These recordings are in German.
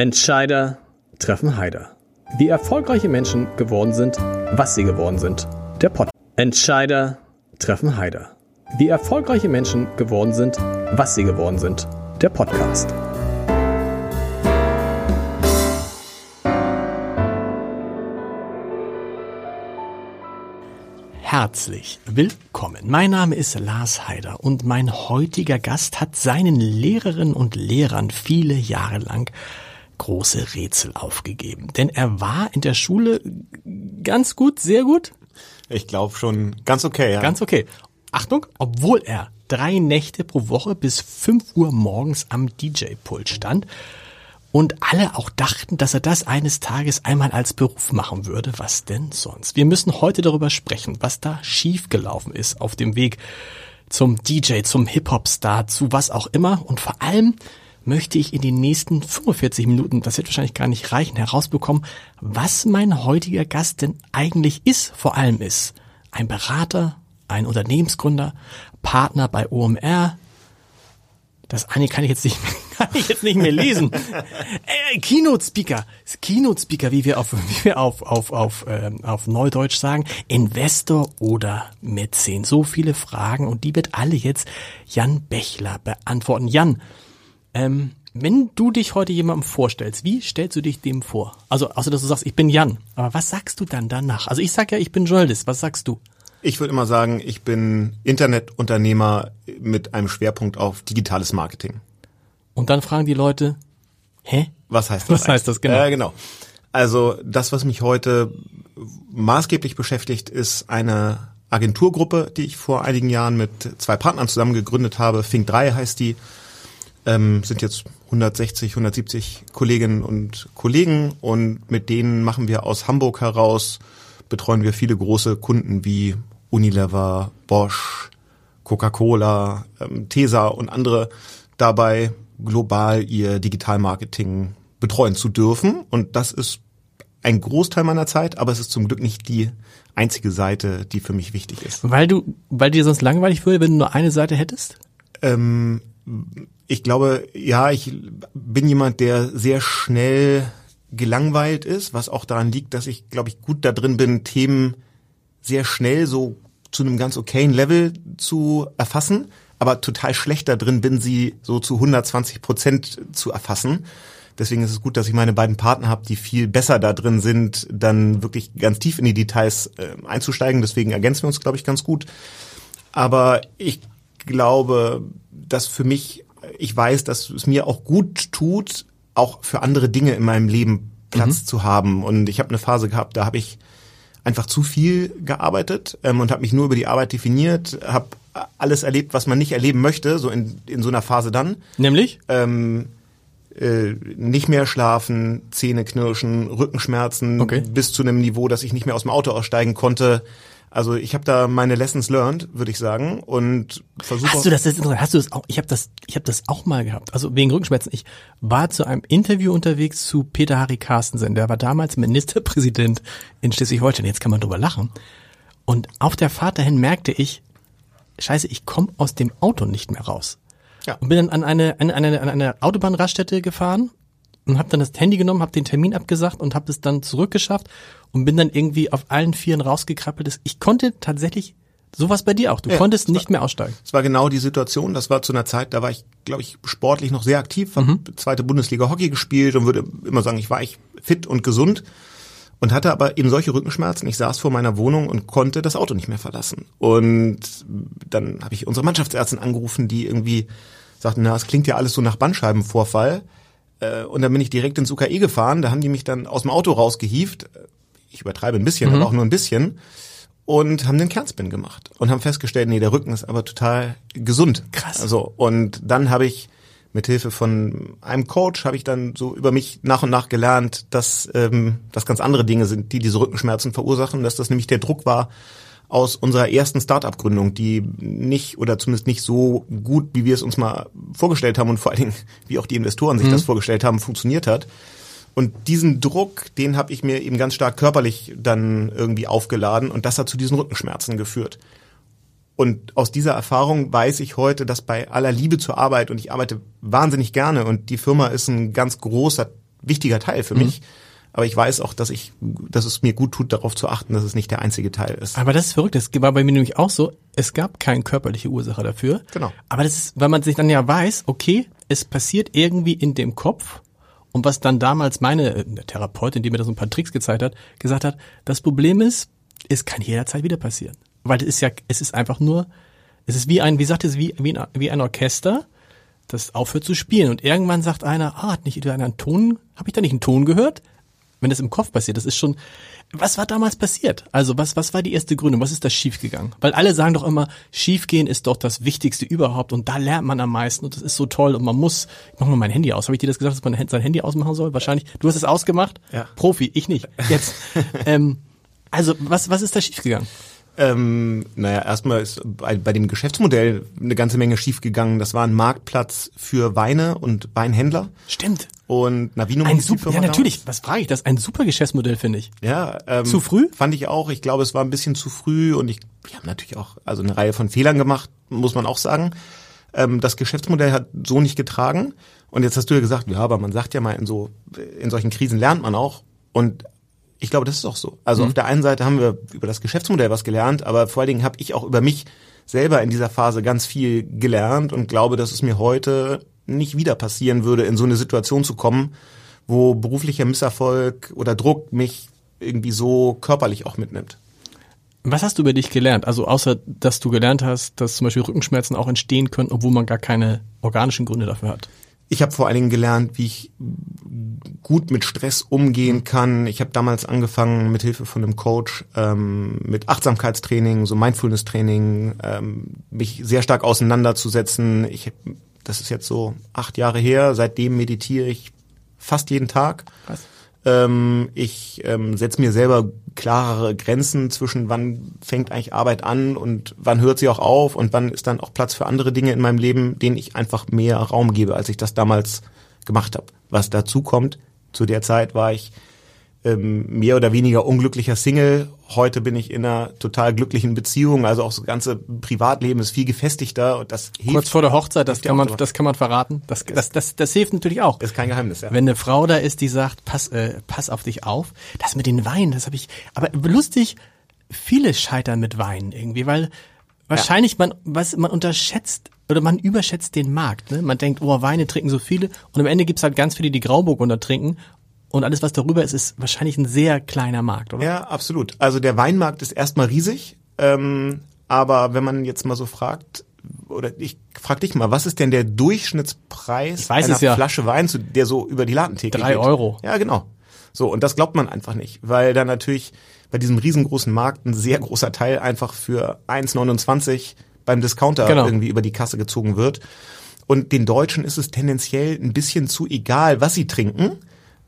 Entscheider treffen Heider. Wie erfolgreiche Menschen geworden sind, was sie geworden sind. Der Pod. Entscheider treffen Heider. Wie erfolgreiche Menschen geworden sind, was sie geworden sind. Der Podcast. Herzlich willkommen. Mein Name ist Lars Heider und mein heutiger Gast hat seinen Lehrerinnen und Lehrern viele Jahre lang große Rätsel aufgegeben. Denn er war in der Schule ganz gut, sehr gut. Ich glaube schon ganz okay, ja. Ganz okay. Achtung, obwohl er drei Nächte pro Woche bis fünf Uhr morgens am DJ-Pult stand und alle auch dachten, dass er das eines Tages einmal als Beruf machen würde. Was denn sonst? Wir müssen heute darüber sprechen, was da schiefgelaufen ist auf dem Weg zum DJ, zum Hip-Hop-Star, zu was auch immer. Und vor allem möchte ich in den nächsten 45 Minuten, das wird wahrscheinlich gar nicht reichen, herausbekommen, was mein heutiger Gast denn eigentlich ist, vor allem ist. Ein Berater, ein Unternehmensgründer, Partner bei OMR, das eine kann ich jetzt nicht, kann ich jetzt nicht mehr lesen. äh, Keynote Speaker, Keynote Speaker, wie wir auf, wie wir auf, auf, auf, äh, auf Neudeutsch sagen, Investor oder Mäzen. So viele Fragen und die wird alle jetzt Jan Bechler beantworten. Jan, ähm, wenn du dich heute jemandem vorstellst, wie stellst du dich dem vor? Also, außer dass du sagst, ich bin Jan. Aber was sagst du dann danach? Also ich sag ja, ich bin Journalist. Was sagst du? Ich würde immer sagen, ich bin Internetunternehmer mit einem Schwerpunkt auf digitales Marketing. Und dann fragen die Leute, hä? Was heißt das? Was heißt das genau? Äh, genau. Also das, was mich heute maßgeblich beschäftigt, ist eine Agenturgruppe, die ich vor einigen Jahren mit zwei Partnern zusammen gegründet habe. Fink 3 heißt die. Ähm, sind jetzt 160, 170 Kolleginnen und Kollegen und mit denen machen wir aus Hamburg heraus, betreuen wir viele große Kunden wie Unilever, Bosch, Coca-Cola, ähm, Tesa und andere dabei global ihr Digitalmarketing betreuen zu dürfen. Und das ist ein Großteil meiner Zeit, aber es ist zum Glück nicht die einzige Seite, die für mich wichtig ist. Weil du, weil dir sonst langweilig würde, wenn du nur eine Seite hättest? Ähm, ich glaube, ja, ich bin jemand, der sehr schnell gelangweilt ist, was auch daran liegt, dass ich, glaube ich, gut da drin bin, Themen sehr schnell so zu einem ganz okayen Level zu erfassen, aber total schlecht da drin bin, sie so zu 120 Prozent zu erfassen. Deswegen ist es gut, dass ich meine beiden Partner habe, die viel besser da drin sind, dann wirklich ganz tief in die Details äh, einzusteigen. Deswegen ergänzen wir uns, glaube ich, ganz gut. Aber ich glaube, dass für mich, ich weiß, dass es mir auch gut tut, auch für andere Dinge in meinem Leben Platz mhm. zu haben. Und ich habe eine Phase gehabt, da habe ich einfach zu viel gearbeitet ähm, und habe mich nur über die Arbeit definiert, habe alles erlebt, was man nicht erleben möchte, so in, in so einer Phase dann. Nämlich? Ähm, äh, nicht mehr schlafen, Zähne knirschen, Rückenschmerzen okay. bis zu einem Niveau, dass ich nicht mehr aus dem Auto aussteigen konnte. Also ich habe da meine Lessons learned, würde ich sagen, und versuche. Hast du das? Jetzt, hast du das auch? Ich habe das, ich habe das auch mal gehabt. Also wegen Rückenschmerzen. Ich war zu einem Interview unterwegs zu Peter Harry Carstensen. Der war damals Ministerpräsident in Schleswig-Holstein. Jetzt kann man drüber lachen. Und auf der Fahrt dahin merkte ich, Scheiße, ich komme aus dem Auto nicht mehr raus. Ja. Und bin dann an eine, an eine, an eine Autobahnraststätte gefahren und habe dann das Handy genommen, habe den Termin abgesagt und habe es dann zurückgeschafft und bin dann irgendwie auf allen Vieren rausgekrabbelt. Ich konnte tatsächlich sowas bei dir auch. Du ja, konntest nicht war, mehr aussteigen. Es war genau die Situation. Das war zu einer Zeit, da war ich, glaube ich, sportlich noch sehr aktiv, habe mhm. zweite Bundesliga Hockey gespielt und würde immer sagen, ich war echt fit und gesund und hatte aber eben solche Rückenschmerzen. Ich saß vor meiner Wohnung und konnte das Auto nicht mehr verlassen. Und dann habe ich unsere Mannschaftsärztin angerufen, die irgendwie sagten, na, es klingt ja alles so nach Bandscheibenvorfall. Äh, und dann bin ich direkt ins UKE gefahren. Da haben die mich dann aus dem Auto rausgehievt. Ich übertreibe ein bisschen, mhm. aber auch nur ein bisschen. Und haben den Kernspin gemacht und haben festgestellt, nee, der Rücken ist aber total gesund. Krass. Also und dann habe ich mit Hilfe von einem Coach habe ich dann so über mich nach und nach gelernt, dass ähm, das ganz andere Dinge sind, die diese Rückenschmerzen verursachen, dass das nämlich der Druck war, aus unserer ersten Startup-Gründung, die nicht oder zumindest nicht so gut, wie wir es uns mal vorgestellt haben und vor allen Dingen, wie auch die Investoren sich mhm. das vorgestellt haben, funktioniert hat. Und diesen Druck, den habe ich mir eben ganz stark körperlich dann irgendwie aufgeladen und das hat zu diesen Rückenschmerzen geführt. Und aus dieser Erfahrung weiß ich heute, dass bei aller Liebe zur Arbeit und ich arbeite wahnsinnig gerne und die Firma ist ein ganz großer wichtiger Teil für mich. Aber ich weiß auch, dass ich, dass es mir gut tut, darauf zu achten, dass es nicht der einzige Teil ist. Aber das ist verrückt. Das war bei mir nämlich auch so. Es gab keine körperliche Ursache dafür. Genau. Aber das ist, weil man sich dann ja weiß, okay, es passiert irgendwie in dem Kopf. Und was dann damals meine äh, Therapeutin, die mir da so ein paar Tricks gezeigt hat, gesagt hat, das Problem ist, es kann jederzeit wieder passieren. Weil es ist ja, es ist einfach nur, es ist wie ein, wie sagt es, wie, wie, ein, wie ein Orchester, das aufhört zu spielen. Und irgendwann sagt einer, ah, hat nicht einer einen Ton, habe ich da nicht einen Ton gehört? Wenn das im Kopf passiert, das ist schon, was war damals passiert? Also was, was war die erste Gründung? Was ist da schiefgegangen? Weil alle sagen doch immer, schiefgehen ist doch das Wichtigste überhaupt und da lernt man am meisten und das ist so toll und man muss, ich mach mal mein Handy aus. Habe ich dir das gesagt, dass man sein Handy ausmachen soll? Wahrscheinlich. Du hast es ausgemacht? Ja. Profi, ich nicht. Jetzt. ähm, also was, was ist da schiefgegangen? Ähm, naja, erstmal ist bei, bei dem Geschäftsmodell eine ganze Menge schiefgegangen. Das war ein Marktplatz für Weine und Weinhändler. Stimmt. Und Navinum Ein super, ja natürlich, was frage ich das? Ein super Geschäftsmodell, finde ich. Ja, ähm, Zu früh? Fand ich auch. Ich glaube, es war ein bisschen zu früh und ich, wir haben natürlich auch also eine Reihe von Fehlern gemacht, muss man auch sagen. Ähm, das Geschäftsmodell hat so nicht getragen. Und jetzt hast du ja gesagt, ja, aber man sagt ja mal, in so in solchen Krisen lernt man auch. Und ich glaube, das ist auch so. Also auf der einen Seite haben wir über das Geschäftsmodell was gelernt, aber vor allen Dingen habe ich auch über mich selber in dieser Phase ganz viel gelernt und glaube, dass es mir heute nicht wieder passieren würde, in so eine Situation zu kommen, wo beruflicher Misserfolg oder Druck mich irgendwie so körperlich auch mitnimmt. Was hast du über dich gelernt? Also außer, dass du gelernt hast, dass zum Beispiel Rückenschmerzen auch entstehen können, obwohl man gar keine organischen Gründe dafür hat. Ich habe vor allen Dingen gelernt, wie ich gut mit Stress umgehen kann. Ich habe damals angefangen mit Hilfe von einem Coach ähm, mit Achtsamkeitstraining, so Mindfulness-Training, ähm, mich sehr stark auseinanderzusetzen. Ich, das ist jetzt so acht Jahre her. Seitdem meditiere ich fast jeden Tag. Krass. Ähm, ich ähm, setze mir selber klarere Grenzen zwischen wann fängt eigentlich Arbeit an und wann hört sie auch auf und wann ist dann auch Platz für andere Dinge in meinem Leben, denen ich einfach mehr Raum gebe, als ich das damals gemacht habe. Was dazu kommt, zu der Zeit war ich ähm, mehr oder weniger unglücklicher Single. Heute bin ich in einer total glücklichen Beziehung. Also auch das ganze Privatleben ist viel gefestigter und das hilft. Kurz vor der Hochzeit, das kann ja man, das kann man verraten. Das, das, das, das hilft natürlich auch. ist kein Geheimnis, ja. Wenn eine Frau da ist, die sagt, pass, äh, pass auf dich auf. Das mit den Weinen, das habe ich. Aber lustig, viele scheitern mit Weinen irgendwie, weil wahrscheinlich man, was man unterschätzt oder man überschätzt den Markt. Ne? Man denkt, oh, Weine trinken so viele und am Ende gibt's halt ganz viele, die Grauburgunder trinken und alles, was darüber ist, ist wahrscheinlich ein sehr kleiner Markt, oder? Ja, absolut. Also der Weinmarkt ist erstmal riesig, ähm, aber wenn man jetzt mal so fragt, oder ich frag dich mal, was ist denn der Durchschnittspreis einer ja. Flasche Wein, der so über die Ladentheke Drei geht? Euro. Ja, genau. So, und das glaubt man einfach nicht, weil da natürlich bei diesem riesengroßen Markt ein sehr großer Teil einfach für 1,29 beim Discounter Genau. irgendwie über die Kasse gezogen wird. Und den Deutschen ist es tendenziell ein bisschen zu egal, was sie trinken.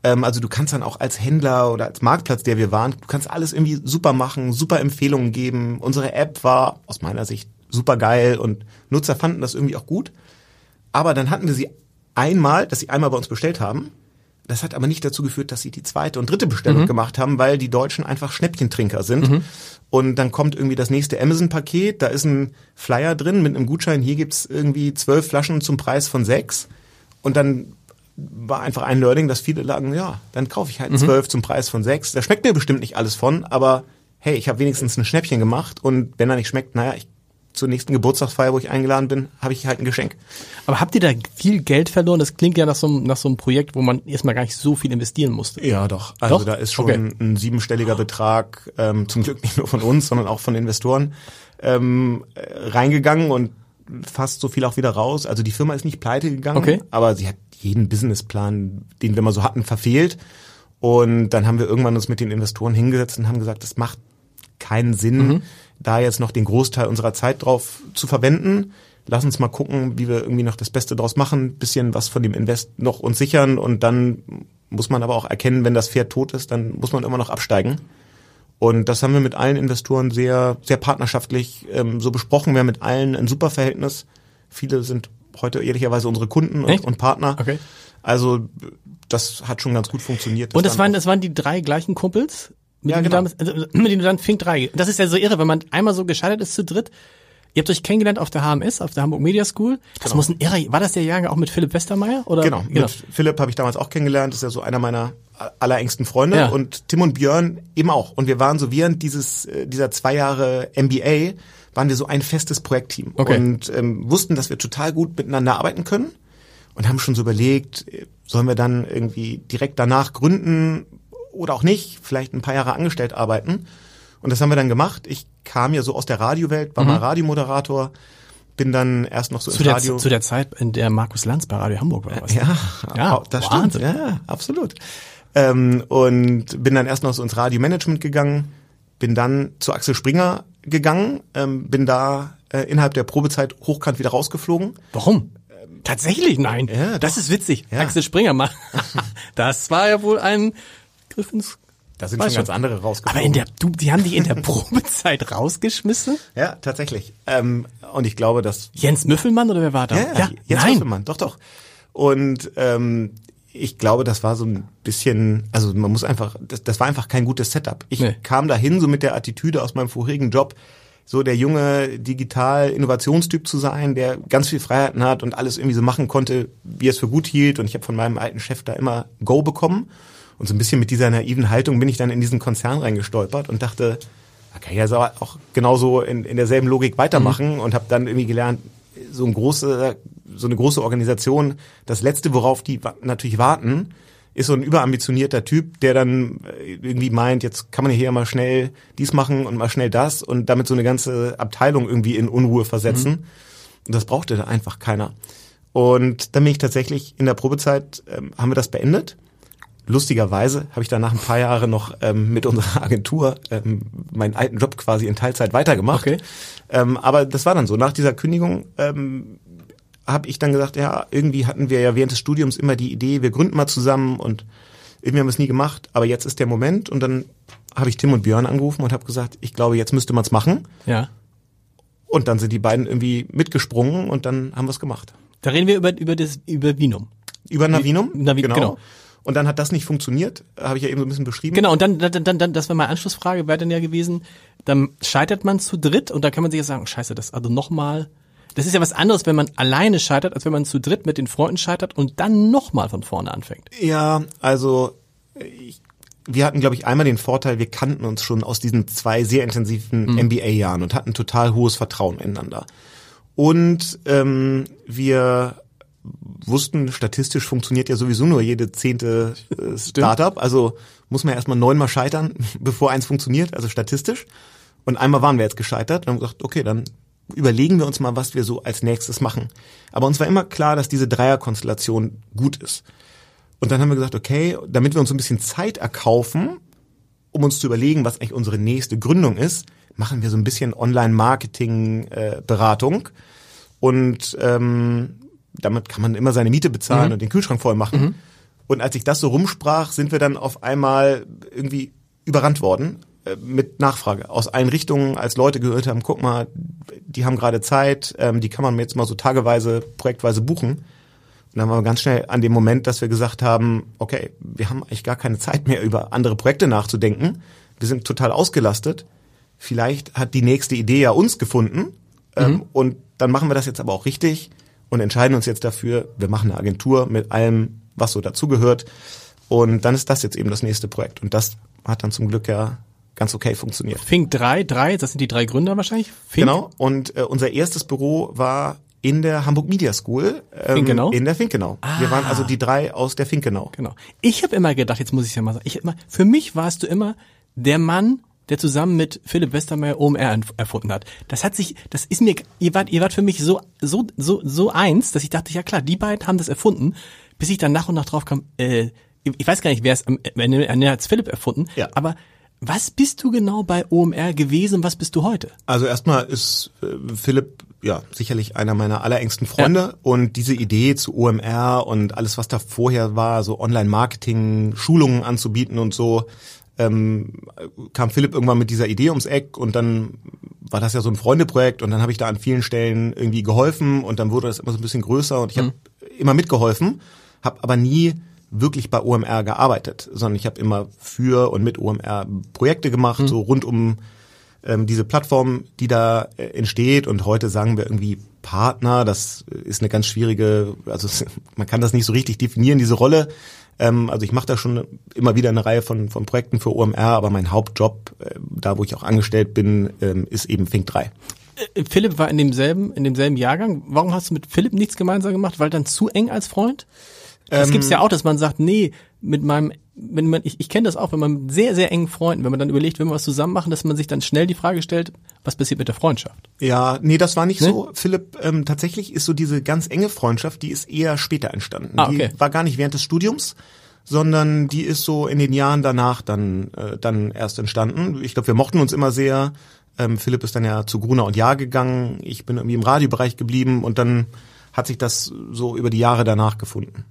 Ähm, also du kannst dann auch als Händler oder als Marktplatz, der wir waren, du kannst alles irgendwie super machen, super Empfehlungen geben. Unsere App war aus meiner Sicht super geil und Nutzer fanden das irgendwie auch gut. Aber dann hatten wir sie einmal, dass sie einmal bei uns bestellt haben. Das hat aber nicht dazu geführt, dass sie die zweite und dritte Bestellung gemacht haben, weil die Deutschen einfach Schnäppchentrinker sind. Und dann kommt irgendwie das nächste Amazon-Paket, da ist ein Flyer drin mit einem Gutschein, hier gibt's irgendwie zwölf Flaschen zum Preis von sechs. Und dann war einfach ein Learning, dass viele sagen, ja, dann kaufe ich halt zwölf zum Preis von sechs. Da schmeckt mir bestimmt nicht alles von, aber hey, ich habe wenigstens ein Schnäppchen gemacht und wenn er nicht schmeckt, naja, ich, zur nächsten Geburtstagsfeier, wo ich eingeladen bin, habe ich halt ein Geschenk. Aber habt ihr da viel Geld verloren? Das klingt ja nach so, einem- nach so einem Projekt, wo man erstmal gar nicht so viel investieren musste. Ja, doch. Also Doch? da ist schon Okay. ein siebenstelliger Betrag, ähm, zum Glück nicht nur von uns, sondern auch von Investoren, ähm, äh, reingegangen und fast so viel auch wieder raus. Also die Firma ist nicht pleite gegangen, Okay. aber sie hat jeden Businessplan, den wir mal so hatten, verfehlt. Und dann haben wir irgendwann uns mit den Investoren hingesetzt und haben gesagt, das macht keinen Sinn, da jetzt noch den Großteil unserer Zeit drauf zu verwenden. Lass uns mal gucken, wie wir irgendwie noch das Beste draus machen, bisschen was von dem Invest noch uns sichern und dann muss man aber auch erkennen, wenn das Pferd tot ist, dann muss man immer noch absteigen. Und das haben wir mit allen Investoren sehr, sehr partnerschaftlich ähm, so besprochen. Wir haben mit allen ein super Verhältnis. Viele sind heute ehrlicherweise unsere Kunden und, und Partner. Okay. Also das hat schon ganz gut funktioniert. Und das dann waren, das waren die drei gleichen Kumpels? Mit Ja, denen genau. du damals, also, mit denen du dann Fink 3. Das ist ja so irre, wenn man einmal so gescheitert ist zu dritt. Ihr habt euch kennengelernt auf der HMS, auf der Hamburg Media School. Das Genau. muss ein irrer, war das der Jahrgang auch mit Philipp Westermeier? Oder? Genau, mit Philipp habe ich damals auch kennengelernt, ist ja so einer meiner allerengsten Freunde Ja. und Tim und Björn eben auch. Und wir waren so während dieses äh, dieser zwei Jahre MBA waren wir so ein festes Projektteam Okay. und ähm, wussten, dass wir total gut miteinander arbeiten können und haben schon so überlegt, äh, sollen wir dann irgendwie direkt danach gründen oder auch nicht, vielleicht ein paar Jahre angestellt arbeiten. Und das haben wir dann gemacht. Ich kam ja so aus der Radiowelt, war mal Radiomoderator, bin dann erst noch so Zu der, Radio. zu der Zeit, in der Markus Lanz bei Radio Hamburg war. Was Ja, Ja, das Wahnsinn. stimmt. Ja, absolut. Ähm, und bin dann erst noch so ins Radiomanagement gegangen, bin dann zu Axel Springer gegangen, ähm, bin da äh, innerhalb der Probezeit hochkant wieder rausgeflogen. Warum? Tatsächlich, nein. Ja, das doch. ist witzig. Ja. Axel Springer mal. das war ja wohl ein Griff ins Da sind Weiß schon ganz schon. andere rausgeflogen. Aber in der, du, die haben dich in der Probezeit rausgeschmissen? ja, tatsächlich. Ähm, und ich glaube, dass Jens Müffelmann oder wer war da? Ja, ja, jetzt nein. Müffelmann, doch, doch. Und ähm, ich glaube, das war so ein bisschen, also man muss einfach, das, das war einfach kein gutes Setup. Ich Nee. kam dahin so mit der Attitüde aus meinem vorherigen Job, so der junge Digital-Innovationstyp zu sein, der ganz viel Freiheiten hat und alles irgendwie so machen konnte, wie er es für gut hielt. Und ich habe von meinem alten Chef da immer Go bekommen. Und so ein bisschen mit dieser naiven Haltung bin ich dann in diesen Konzern reingestolpert und dachte, ich ja so auch genauso in, in derselben Logik weitermachen und habe dann irgendwie gelernt, so ein große, so eine große Organisation, das letzte, worauf die natürlich warten, ist so ein überambitionierter Typ, der dann äh, irgendwie meint, jetzt kann man hier mal schnell dies machen und mal schnell das und damit so eine ganze Abteilung irgendwie in Unruhe versetzen. Und das brauchte da einfach keiner. Und dann bin ich tatsächlich in der Probezeit, ähm, haben wir das beendet. Lustigerweise habe ich dann nach ein paar Jahren noch ähm, mit unserer Agentur ähm, meinen alten Job quasi in Teilzeit weitergemacht. Okay. Ähm, aber das war dann so. Nach dieser Kündigung ähm, habe ich dann gesagt, ja, irgendwie hatten wir ja während des Studiums immer die Idee, wir gründen mal zusammen und irgendwie haben wir es nie gemacht, aber jetzt ist der Moment und dann habe ich Tim und Björn angerufen und habe gesagt, ich glaube, jetzt müsste man es machen. Ja. Und dann sind die beiden irgendwie mitgesprungen und dann haben wir es gemacht. Da reden wir über, über das, über Vinum. Über Navinum? Navi- genau. Und dann hat das nicht funktioniert, habe ich ja eben so ein bisschen beschrieben. Genau, und dann, dann, dann, dann das wäre meine Anschlussfrage, wäre dann ja gewesen, dann scheitert man zu dritt und da kann man sich ja sagen, scheiße, das also nochmal, das ist ja was anderes, wenn man alleine scheitert, als wenn man zu dritt mit den Freunden scheitert und dann nochmal von vorne anfängt. Ja, also ich, wir hatten, glaube ich, einmal den Vorteil, wir kannten uns schon aus diesen zwei sehr intensiven MBA-Jahren und hatten total hohes Vertrauen ineinander. Und ähm, wir wussten, statistisch funktioniert ja sowieso nur jede zehnte äh, Startup. Also muss man erstmal neunmal scheitern, bevor eins funktioniert, also statistisch. Und einmal waren wir jetzt gescheitert und haben gesagt, okay, dann überlegen wir uns mal, was wir so als nächstes machen. Aber uns war immer klar, dass diese Dreierkonstellation gut ist. Und dann haben wir gesagt, okay, damit wir uns so ein bisschen Zeit erkaufen, um uns zu überlegen, was eigentlich unsere nächste Gründung ist, machen wir so ein bisschen Online-Marketing-Beratung. und ähm, damit kann man immer seine Miete bezahlen und den Kühlschrank voll machen. Und als ich das so rumsprach, sind wir dann auf einmal irgendwie überrannt worden mit Nachfrage aus allen Richtungen, als Leute gehört haben, guck mal, die haben gerade Zeit, ähm, die kann man jetzt mal so tageweise, projektweise buchen. Und dann waren wir ganz schnell an dem Moment, dass wir gesagt haben, okay, wir haben eigentlich gar keine Zeit mehr über andere Projekte nachzudenken. Wir sind total ausgelastet. Vielleicht hat die nächste Idee ja uns gefunden. Ähm, und dann machen wir das jetzt aber auch richtig und entscheiden uns jetzt dafür, wir machen eine Agentur mit allem, was so dazugehört. Und dann ist das jetzt eben das nächste Projekt. Und das hat dann zum Glück ja ganz okay funktioniert. Fink drei, drei, das sind die drei Gründer wahrscheinlich. Fink, Genau. Und äh, unser erstes Büro war in der Hamburg Media School. Ähm, Finkenau? In der Finkenau. Wir waren Ah. also die drei aus der Finkenau. Genau. Ich habe immer gedacht, jetzt muss ich ja mal sagen, ich immer, für mich warst du immer der Mann, der zusammen mit Philipp Westermeier OMR erf- erfunden hat. Das hat sich, das ist mir, ihr wart, ihr wart für mich so, so, so, so eins, dass ich dachte, ja klar, die beiden haben das erfunden, bis ich dann nach und nach drauf kam, äh, ich weiß gar nicht, wer es am Ende Ende hat's Philipp erfunden, Ja. aber was bist du genau bei OMR gewesen, was bist du heute? Also erstmal ist äh, Philipp ja sicherlich einer meiner allerengsten Freunde. Und diese Idee zu OMR und alles, was da vorher war, so Online-Marketing, Schulungen anzubieten und so, ähm, kam Philipp irgendwann mit dieser Idee ums Eck und dann war das ja so ein Freundeprojekt und dann habe ich da an vielen Stellen irgendwie geholfen und dann wurde das immer so ein bisschen größer und ich habe immer mitgeholfen, habe aber nie wirklich bei OMR gearbeitet, sondern ich habe immer für und mit OMR Projekte gemacht, so rund um ähm, diese Plattform, die da äh, entsteht und heute sagen wir irgendwie Partner, das ist eine ganz schwierige, also man kann das nicht so richtig definieren, diese Rolle. Ähm, also ich mache da schon immer wieder eine Reihe von, von Projekten für OMR, aber mein Hauptjob, äh, da wo ich auch angestellt bin, ähm, ist eben Fink 3. Äh, Philipp war in demselben, in demselben Jahrgang. Warum hast du mit Philipp nichts gemeinsam gemacht? Weil dann zu eng als Freund? Das ähm, gibt's ja auch, dass man sagt, nee, mit meinem, wenn man, ich, ich kenne das auch, wenn man mit sehr, sehr engen Freunden, wenn man dann überlegt, wenn wir was zusammen machen, dass man sich dann schnell die Frage stellt, was passiert mit der Freundschaft? Ja, nee, das war nicht ne? so. Philipp, ähm, tatsächlich ist so diese ganz enge Freundschaft, die ist eher später entstanden. Ah, okay. Die war gar nicht während des Studiums, sondern die ist so in den Jahren danach dann, äh, dann erst entstanden. Ich glaube, wir mochten uns immer sehr. Ähm, Philipp ist dann ja zu Gruner und Jahr gegangen. Ich bin irgendwie im Radiobereich geblieben und dann hat sich das so über die Jahre danach gefunden.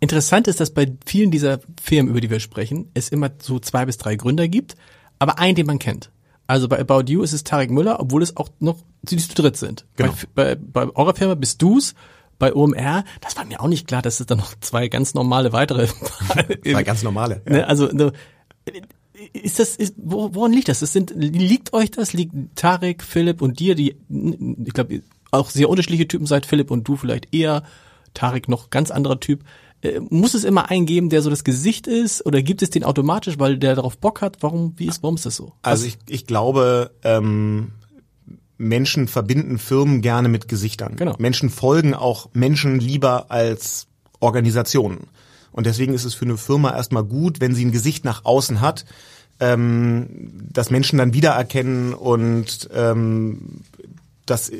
Interessant ist, dass bei vielen dieser Firmen, über die wir sprechen, es immer so zwei bis drei Gründer gibt, aber einen, den man kennt. Also bei About You ist es Tarek Müller, obwohl es auch noch die zu dritt sind. Genau. Bei, bei, bei eurer Firma bist du's, bei OMR, das war mir auch nicht klar, dass es dann noch zwei ganz normale weitere. zwei ganz normale. Ja. Ne, also ist das, ist, woran liegt das? das sind, liegt euch das? Liegt Tarek, Philipp und dir, die, ich glaube, auch sehr unterschiedliche Typen seid, Philipp und du vielleicht eher, Tarek noch ganz anderer Typ. Äh, muss es immer einen geben, der so das Gesicht ist, oder gibt es den automatisch, weil der darauf Bock hat? Warum, wie ist, warum ist das so? Also ich, ich glaube, ähm, Menschen verbinden Firmen gerne mit Gesichtern. Genau. Menschen folgen auch Menschen lieber als Organisationen. Und deswegen ist es für eine Firma erstmal gut, wenn sie ein Gesicht nach außen hat, ähm, dass Menschen dann wiedererkennen und ähm, das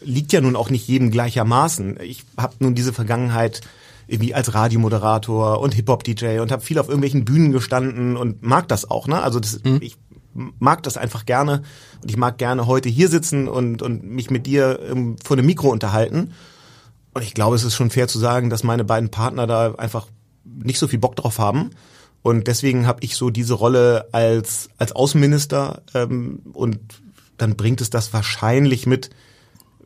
liegt ja nun auch nicht jedem gleichermaßen. Ich habe nun diese Vergangenheit irgendwie als Radiomoderator und Hip-Hop-DJ und habe viel auf irgendwelchen Bühnen gestanden und mag das auch. Ne? Also das, mhm. ich mag das einfach gerne und ich mag gerne heute hier sitzen und, und mich mit dir ähm, vor dem Mikro unterhalten. Und ich glaube, es ist schon fair zu sagen, dass meine beiden Partner da einfach nicht so viel Bock drauf haben. Und deswegen habe ich so diese Rolle als, als Außenminister ähm, und dann bringt es das wahrscheinlich mit,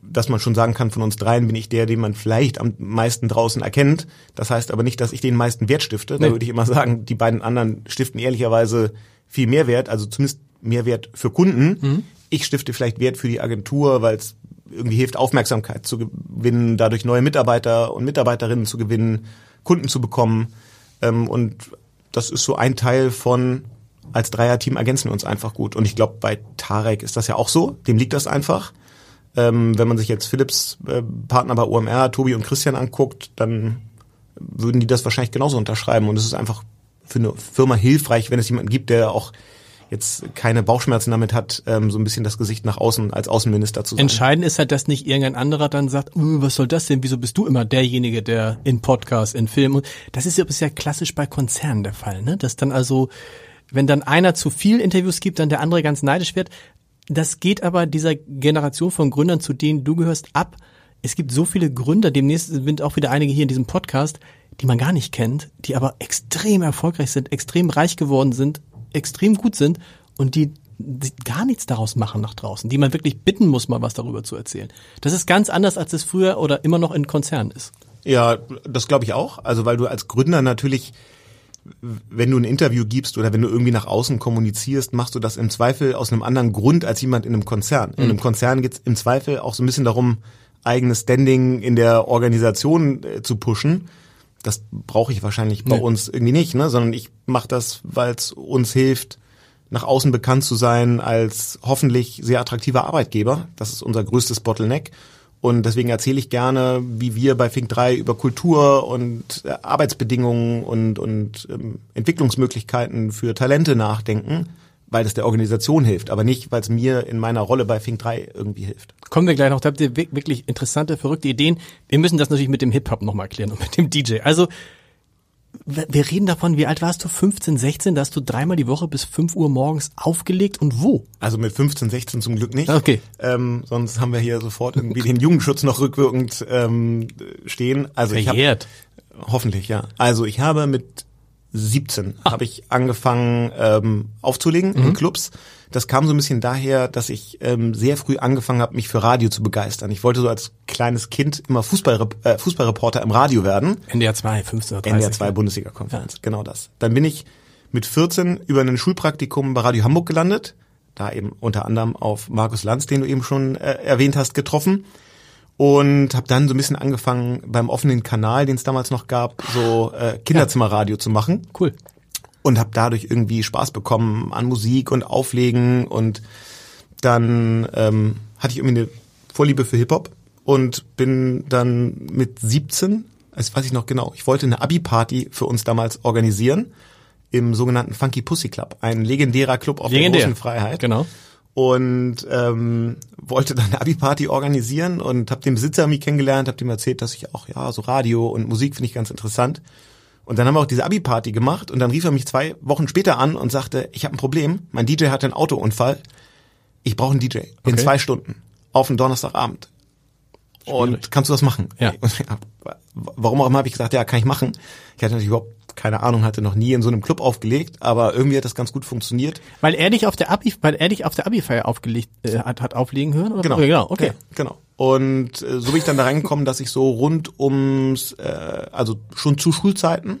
dass man schon sagen kann, von uns dreien bin ich der, den man vielleicht am meisten draußen erkennt. Das heißt aber nicht, dass ich den meisten Wert stifte. Nee. Da würde ich immer sagen, die beiden anderen stiften ehrlicherweise viel Mehrwert, also zumindest Mehrwert für Kunden. Mhm. Ich stifte vielleicht Wert für die Agentur, weil es irgendwie hilft, Aufmerksamkeit zu gewinnen, dadurch neue Mitarbeiter und Mitarbeiterinnen zu gewinnen, Kunden zu bekommen. Ähm, und das ist so ein Teil von als Dreierteam ergänzen wir uns einfach gut. Und ich glaube, bei Tarek ist das ja auch so. Dem liegt das einfach. Ähm, wenn man sich jetzt Philips äh, Partner bei OMR, Tobi und Christian anguckt, dann würden die das wahrscheinlich genauso unterschreiben. Und es ist einfach für eine Firma hilfreich, wenn es jemanden gibt, der auch jetzt keine Bauchschmerzen damit hat, ähm, so ein bisschen das Gesicht nach außen als Außenminister zu sein. Entscheidend ist halt, dass nicht irgendein anderer dann sagt, was soll das denn? Wieso bist du immer derjenige, der in Podcasts, in Filmen? Das ist ja bisher klassisch bei Konzernen der Fall, ne? Dass dann also, wenn dann einer zu viel Interviews gibt, dann der andere ganz neidisch wird. Das geht aber dieser Generation von Gründern, zu denen du gehörst, ab. Es gibt so viele Gründer, demnächst sind auch wieder einige hier in diesem Podcast, die man gar nicht kennt, die aber extrem erfolgreich sind, extrem reich geworden sind, extrem gut sind und die gar nichts daraus machen nach draußen, die man wirklich bitten muss, mal was darüber zu erzählen. Das ist ganz anders, als es früher oder immer noch in Konzernen ist. Ja, das glaube ich auch. Also weil du als Gründer natürlich wenn du ein Interview gibst oder wenn du irgendwie nach außen kommunizierst, machst du das im Zweifel aus einem anderen Grund als jemand in einem Konzern. Mhm. In einem Konzern geht es im Zweifel auch so ein bisschen darum, eigenes Standing in der Organisation äh, zu pushen. Das brauche ich wahrscheinlich bei nee. uns irgendwie nicht, ne? sondern ich mache das, weil es uns hilft, nach außen bekannt zu sein als hoffentlich sehr attraktiver Arbeitgeber. Das ist unser größtes Bottleneck. Und deswegen erzähle ich gerne, wie wir bei Fink 3 über Kultur und äh, Arbeitsbedingungen und, und ähm, Entwicklungsmöglichkeiten für Talente nachdenken, weil das der Organisation hilft, aber nicht, weil es mir in meiner Rolle bei Fink 3 irgendwie hilft. Kommen wir gleich noch, da habt ihr wirklich interessante, verrückte Ideen. Wir müssen das natürlich mit dem Hip-Hop nochmal klären und mit dem DJ. Also wir reden davon, wie alt warst du? 15, 16? Da hast du dreimal die Woche bis 5 Uhr morgens aufgelegt und wo? Also mit 15, 16 zum Glück nicht. Okay. Ähm, sonst haben wir hier sofort irgendwie den Jugendschutz noch rückwirkend ähm, stehen. Also Verjährt. ich hab, Hoffentlich, ja. Also ich habe mit 17 ah. habe ich angefangen ähm, aufzulegen mhm. in Clubs. Das kam so ein bisschen daher, dass ich ähm, sehr früh angefangen habe, mich für Radio zu begeistern. Ich wollte so als kleines Kind immer Fußball, äh, Fußballreporter im Radio werden. NDR 2, 15 oder 30. NDR 2 Bundesliga-Konferenz, ja. genau das. Dann bin ich mit 14 über ein Schulpraktikum bei Radio Hamburg gelandet. da eben unter anderem auf Markus Lanz, den du eben schon äh, erwähnt hast, getroffen und habe dann so ein bisschen angefangen beim offenen Kanal, den es damals noch gab, so äh, Kinderzimmerradio ja. zu machen. Cool. Und habe dadurch irgendwie Spaß bekommen an Musik und Auflegen und dann ähm, hatte ich irgendwie eine Vorliebe für Hip-Hop und bin dann mit 17, das weiß ich noch genau, ich wollte eine Abi-Party für uns damals organisieren im sogenannten Funky Pussy Club, ein legendärer Club auf Legendär. der großen Freiheit. Genau. Und ähm, wollte dann eine Abi-Party organisieren und habe den Besitzer mich kennengelernt, habe ihm erzählt, dass ich auch, ja, so Radio und Musik finde ich ganz interessant. Und dann haben wir auch diese Abi-Party gemacht und dann rief er mich zwei Wochen später an und sagte, ich habe ein Problem, mein DJ hatte einen Autounfall, ich brauche einen DJ in okay. zwei Stunden auf einen Donnerstagabend. Schwierig. Und kannst du das machen? Ja. Warum auch immer habe ich gesagt, ja, kann ich machen. Ich hatte natürlich überhaupt keine Ahnung, hatte noch nie in so einem Club aufgelegt, aber irgendwie hat das ganz gut funktioniert. Weil er dich auf der Abi, weil er dich auf der Abi-Feier aufgelegt äh, hat, hat auflegen hören? Oder? Genau, okay, genau, okay. Ja, genau. Und äh, so bin ich dann da reingekommen, dass ich so rund ums, äh, also schon zu Schulzeiten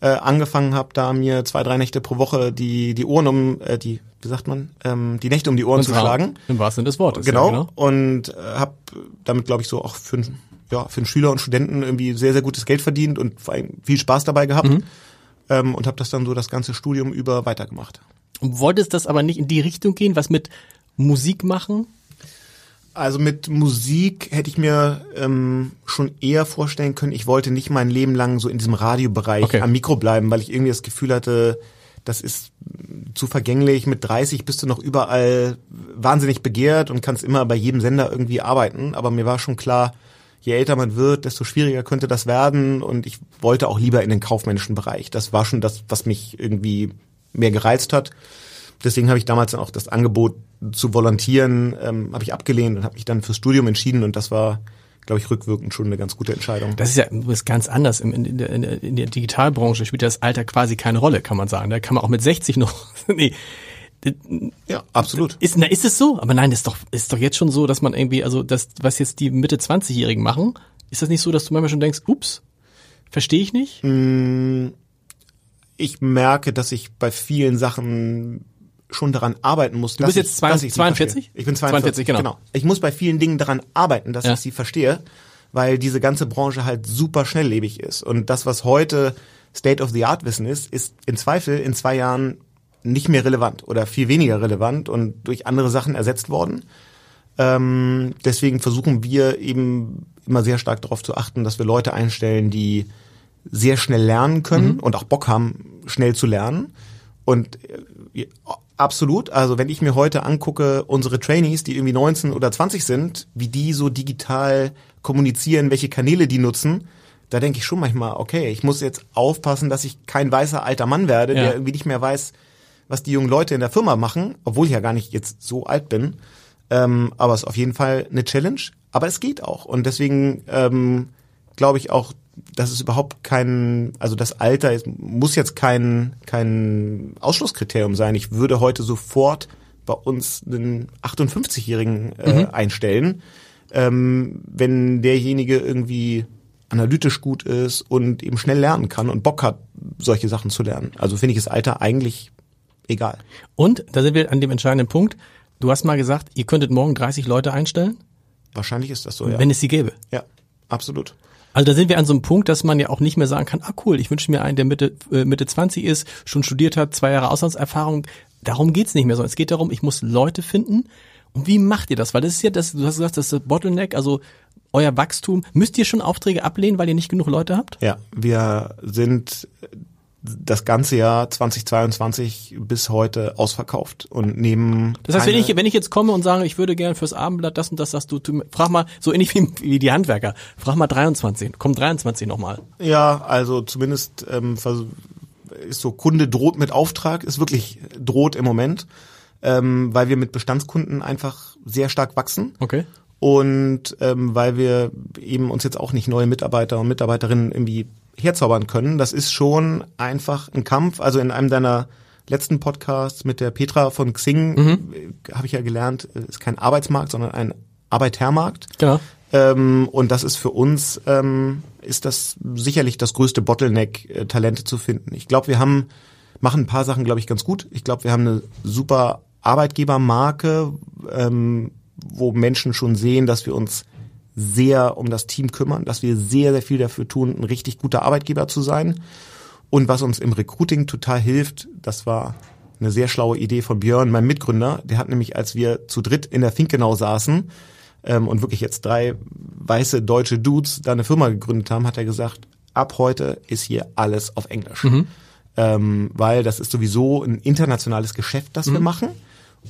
äh, angefangen habe, da mir zwei, drei Nächte pro Woche die die Ohren um äh, die wie sagt man ähm, die Nächte um die Ohren Und zu schlagen. Im wahrsten Sinne des Wortes. Genau. Ja, genau. Und äh, habe damit glaube ich so auch für ja für einen Schüler und Studenten irgendwie sehr sehr gutes Geld verdient und vor allem viel Spaß dabei gehabt mhm. ähm, und habe das dann so das ganze Studium über weitergemacht. Und wolltest das aber nicht in die Richtung gehen, was mit Musik machen? Also mit Musik hätte ich mir ähm, schon eher vorstellen können, ich wollte nicht mein Leben lang so in diesem Radiobereich okay. am Mikro bleiben, weil ich irgendwie das Gefühl hatte, das ist zu vergänglich. Mit 30 bist du noch überall wahnsinnig begehrt und kannst immer bei jedem Sender irgendwie arbeiten. Aber mir war schon klar, je älter man wird, desto schwieriger könnte das werden. Und ich wollte auch lieber in den kaufmännischen Bereich. Das war schon das, was mich irgendwie mehr gereizt hat. Deswegen habe ich damals dann auch das Angebot zu volontieren, ähm, habe ich abgelehnt und habe mich dann fürs Studium entschieden und das war glaube ich, rückwirkend schon eine ganz gute Entscheidung. Das ist ja ist ganz anders. In, in, der, in der Digitalbranche spielt das Alter quasi keine Rolle, kann man sagen. Da kann man auch mit 60 noch. nee. Ja, absolut. Ist, na, ist es so? Aber nein, ist doch, ist doch jetzt schon so, dass man irgendwie, also das, was jetzt die Mitte 20-Jährigen machen, ist das nicht so, dass du manchmal schon denkst, ups, verstehe ich nicht? Mm, ich merke, dass ich bei vielen Sachen schon daran arbeiten muss. Du bist jetzt 20, 42? Ich bin 42, 42 genau. genau. Ich muss bei vielen Dingen daran arbeiten, dass ja. ich sie verstehe, weil diese ganze Branche halt super schnelllebig ist. Und das, was heute State of the Art Wissen ist, ist in Zweifel in zwei Jahren nicht mehr relevant oder viel weniger relevant und durch andere Sachen ersetzt worden. Ähm, deswegen versuchen wir eben immer sehr stark darauf zu achten, dass wir Leute einstellen, die sehr schnell lernen können mhm. und auch Bock haben, schnell zu lernen. Und äh, Absolut. Also wenn ich mir heute angucke, unsere Trainees, die irgendwie 19 oder 20 sind, wie die so digital kommunizieren, welche Kanäle die nutzen, da denke ich schon manchmal, okay, ich muss jetzt aufpassen, dass ich kein weißer alter Mann werde, ja. der irgendwie nicht mehr weiß, was die jungen Leute in der Firma machen, obwohl ich ja gar nicht jetzt so alt bin. Ähm, aber es ist auf jeden Fall eine Challenge. Aber es geht auch. Und deswegen ähm, glaube ich auch, das ist überhaupt kein, also das Alter ist, muss jetzt kein, kein Ausschlusskriterium sein. Ich würde heute sofort bei uns einen 58-Jährigen äh, mhm. einstellen, ähm, wenn derjenige irgendwie analytisch gut ist und eben schnell lernen kann und Bock hat, solche Sachen zu lernen. Also finde ich das Alter eigentlich egal. Und da sind wir an dem entscheidenden Punkt. Du hast mal gesagt, ihr könntet morgen 30 Leute einstellen? Wahrscheinlich ist das so, ja. Wenn es sie gäbe. Ja, absolut. Also da sind wir an so einem Punkt, dass man ja auch nicht mehr sagen kann, ah cool, ich wünsche mir einen, der Mitte, äh, Mitte 20 ist, schon studiert hat, zwei Jahre Auslandserfahrung. Darum geht's nicht mehr, sondern es geht darum, ich muss Leute finden. Und wie macht ihr das? Weil das ist ja das, du hast gesagt, das ist das Bottleneck, also euer Wachstum. Müsst ihr schon Aufträge ablehnen, weil ihr nicht genug Leute habt? Ja, wir sind das ganze Jahr 2022 bis heute ausverkauft und nehmen. Das heißt, wenn ich wenn ich jetzt komme und sage, ich würde gern fürs Abendblatt das und das, sagst du, du frag mal so ähnlich wie, wie die Handwerker, frag mal 23, komm 23 nochmal. Ja, also zumindest ähm, ist so Kunde droht mit Auftrag, ist wirklich droht im Moment, ähm, weil wir mit Bestandskunden einfach sehr stark wachsen. Okay. Und ähm, weil wir eben uns jetzt auch nicht neue Mitarbeiter und Mitarbeiterinnen irgendwie herzaubern können. Das ist schon einfach ein Kampf. Also in einem deiner letzten Podcasts mit der Petra von Xing mhm. Äh, habe ich ja gelernt, es ist kein Arbeitsmarkt, sondern ein Arbeitermarkt. Genau. Ähm, und das ist für uns, ähm, ist das sicherlich das größte Bottleneck, äh, Talente zu finden. Ich glaube, wir haben, machen ein paar Sachen, glaube ich, ganz gut. Ich glaube, wir haben eine super Arbeitgebermarke, ähm, wo Menschen schon sehen, dass wir uns sehr um das Team kümmern, dass wir sehr, sehr viel dafür tun, ein richtig guter Arbeitgeber zu sein. Und was uns im Recruiting total hilft, das war eine sehr schlaue Idee von Björn, meinem Mitgründer. Der hat nämlich, als wir zu dritt in der Finkenau saßen ähm, und wirklich jetzt drei weiße deutsche Dudes da eine Firma gegründet haben, hat er gesagt, ab heute ist hier alles auf Englisch. Mhm. Ähm, weil das ist sowieso ein internationales Geschäft, das mhm. wir machen.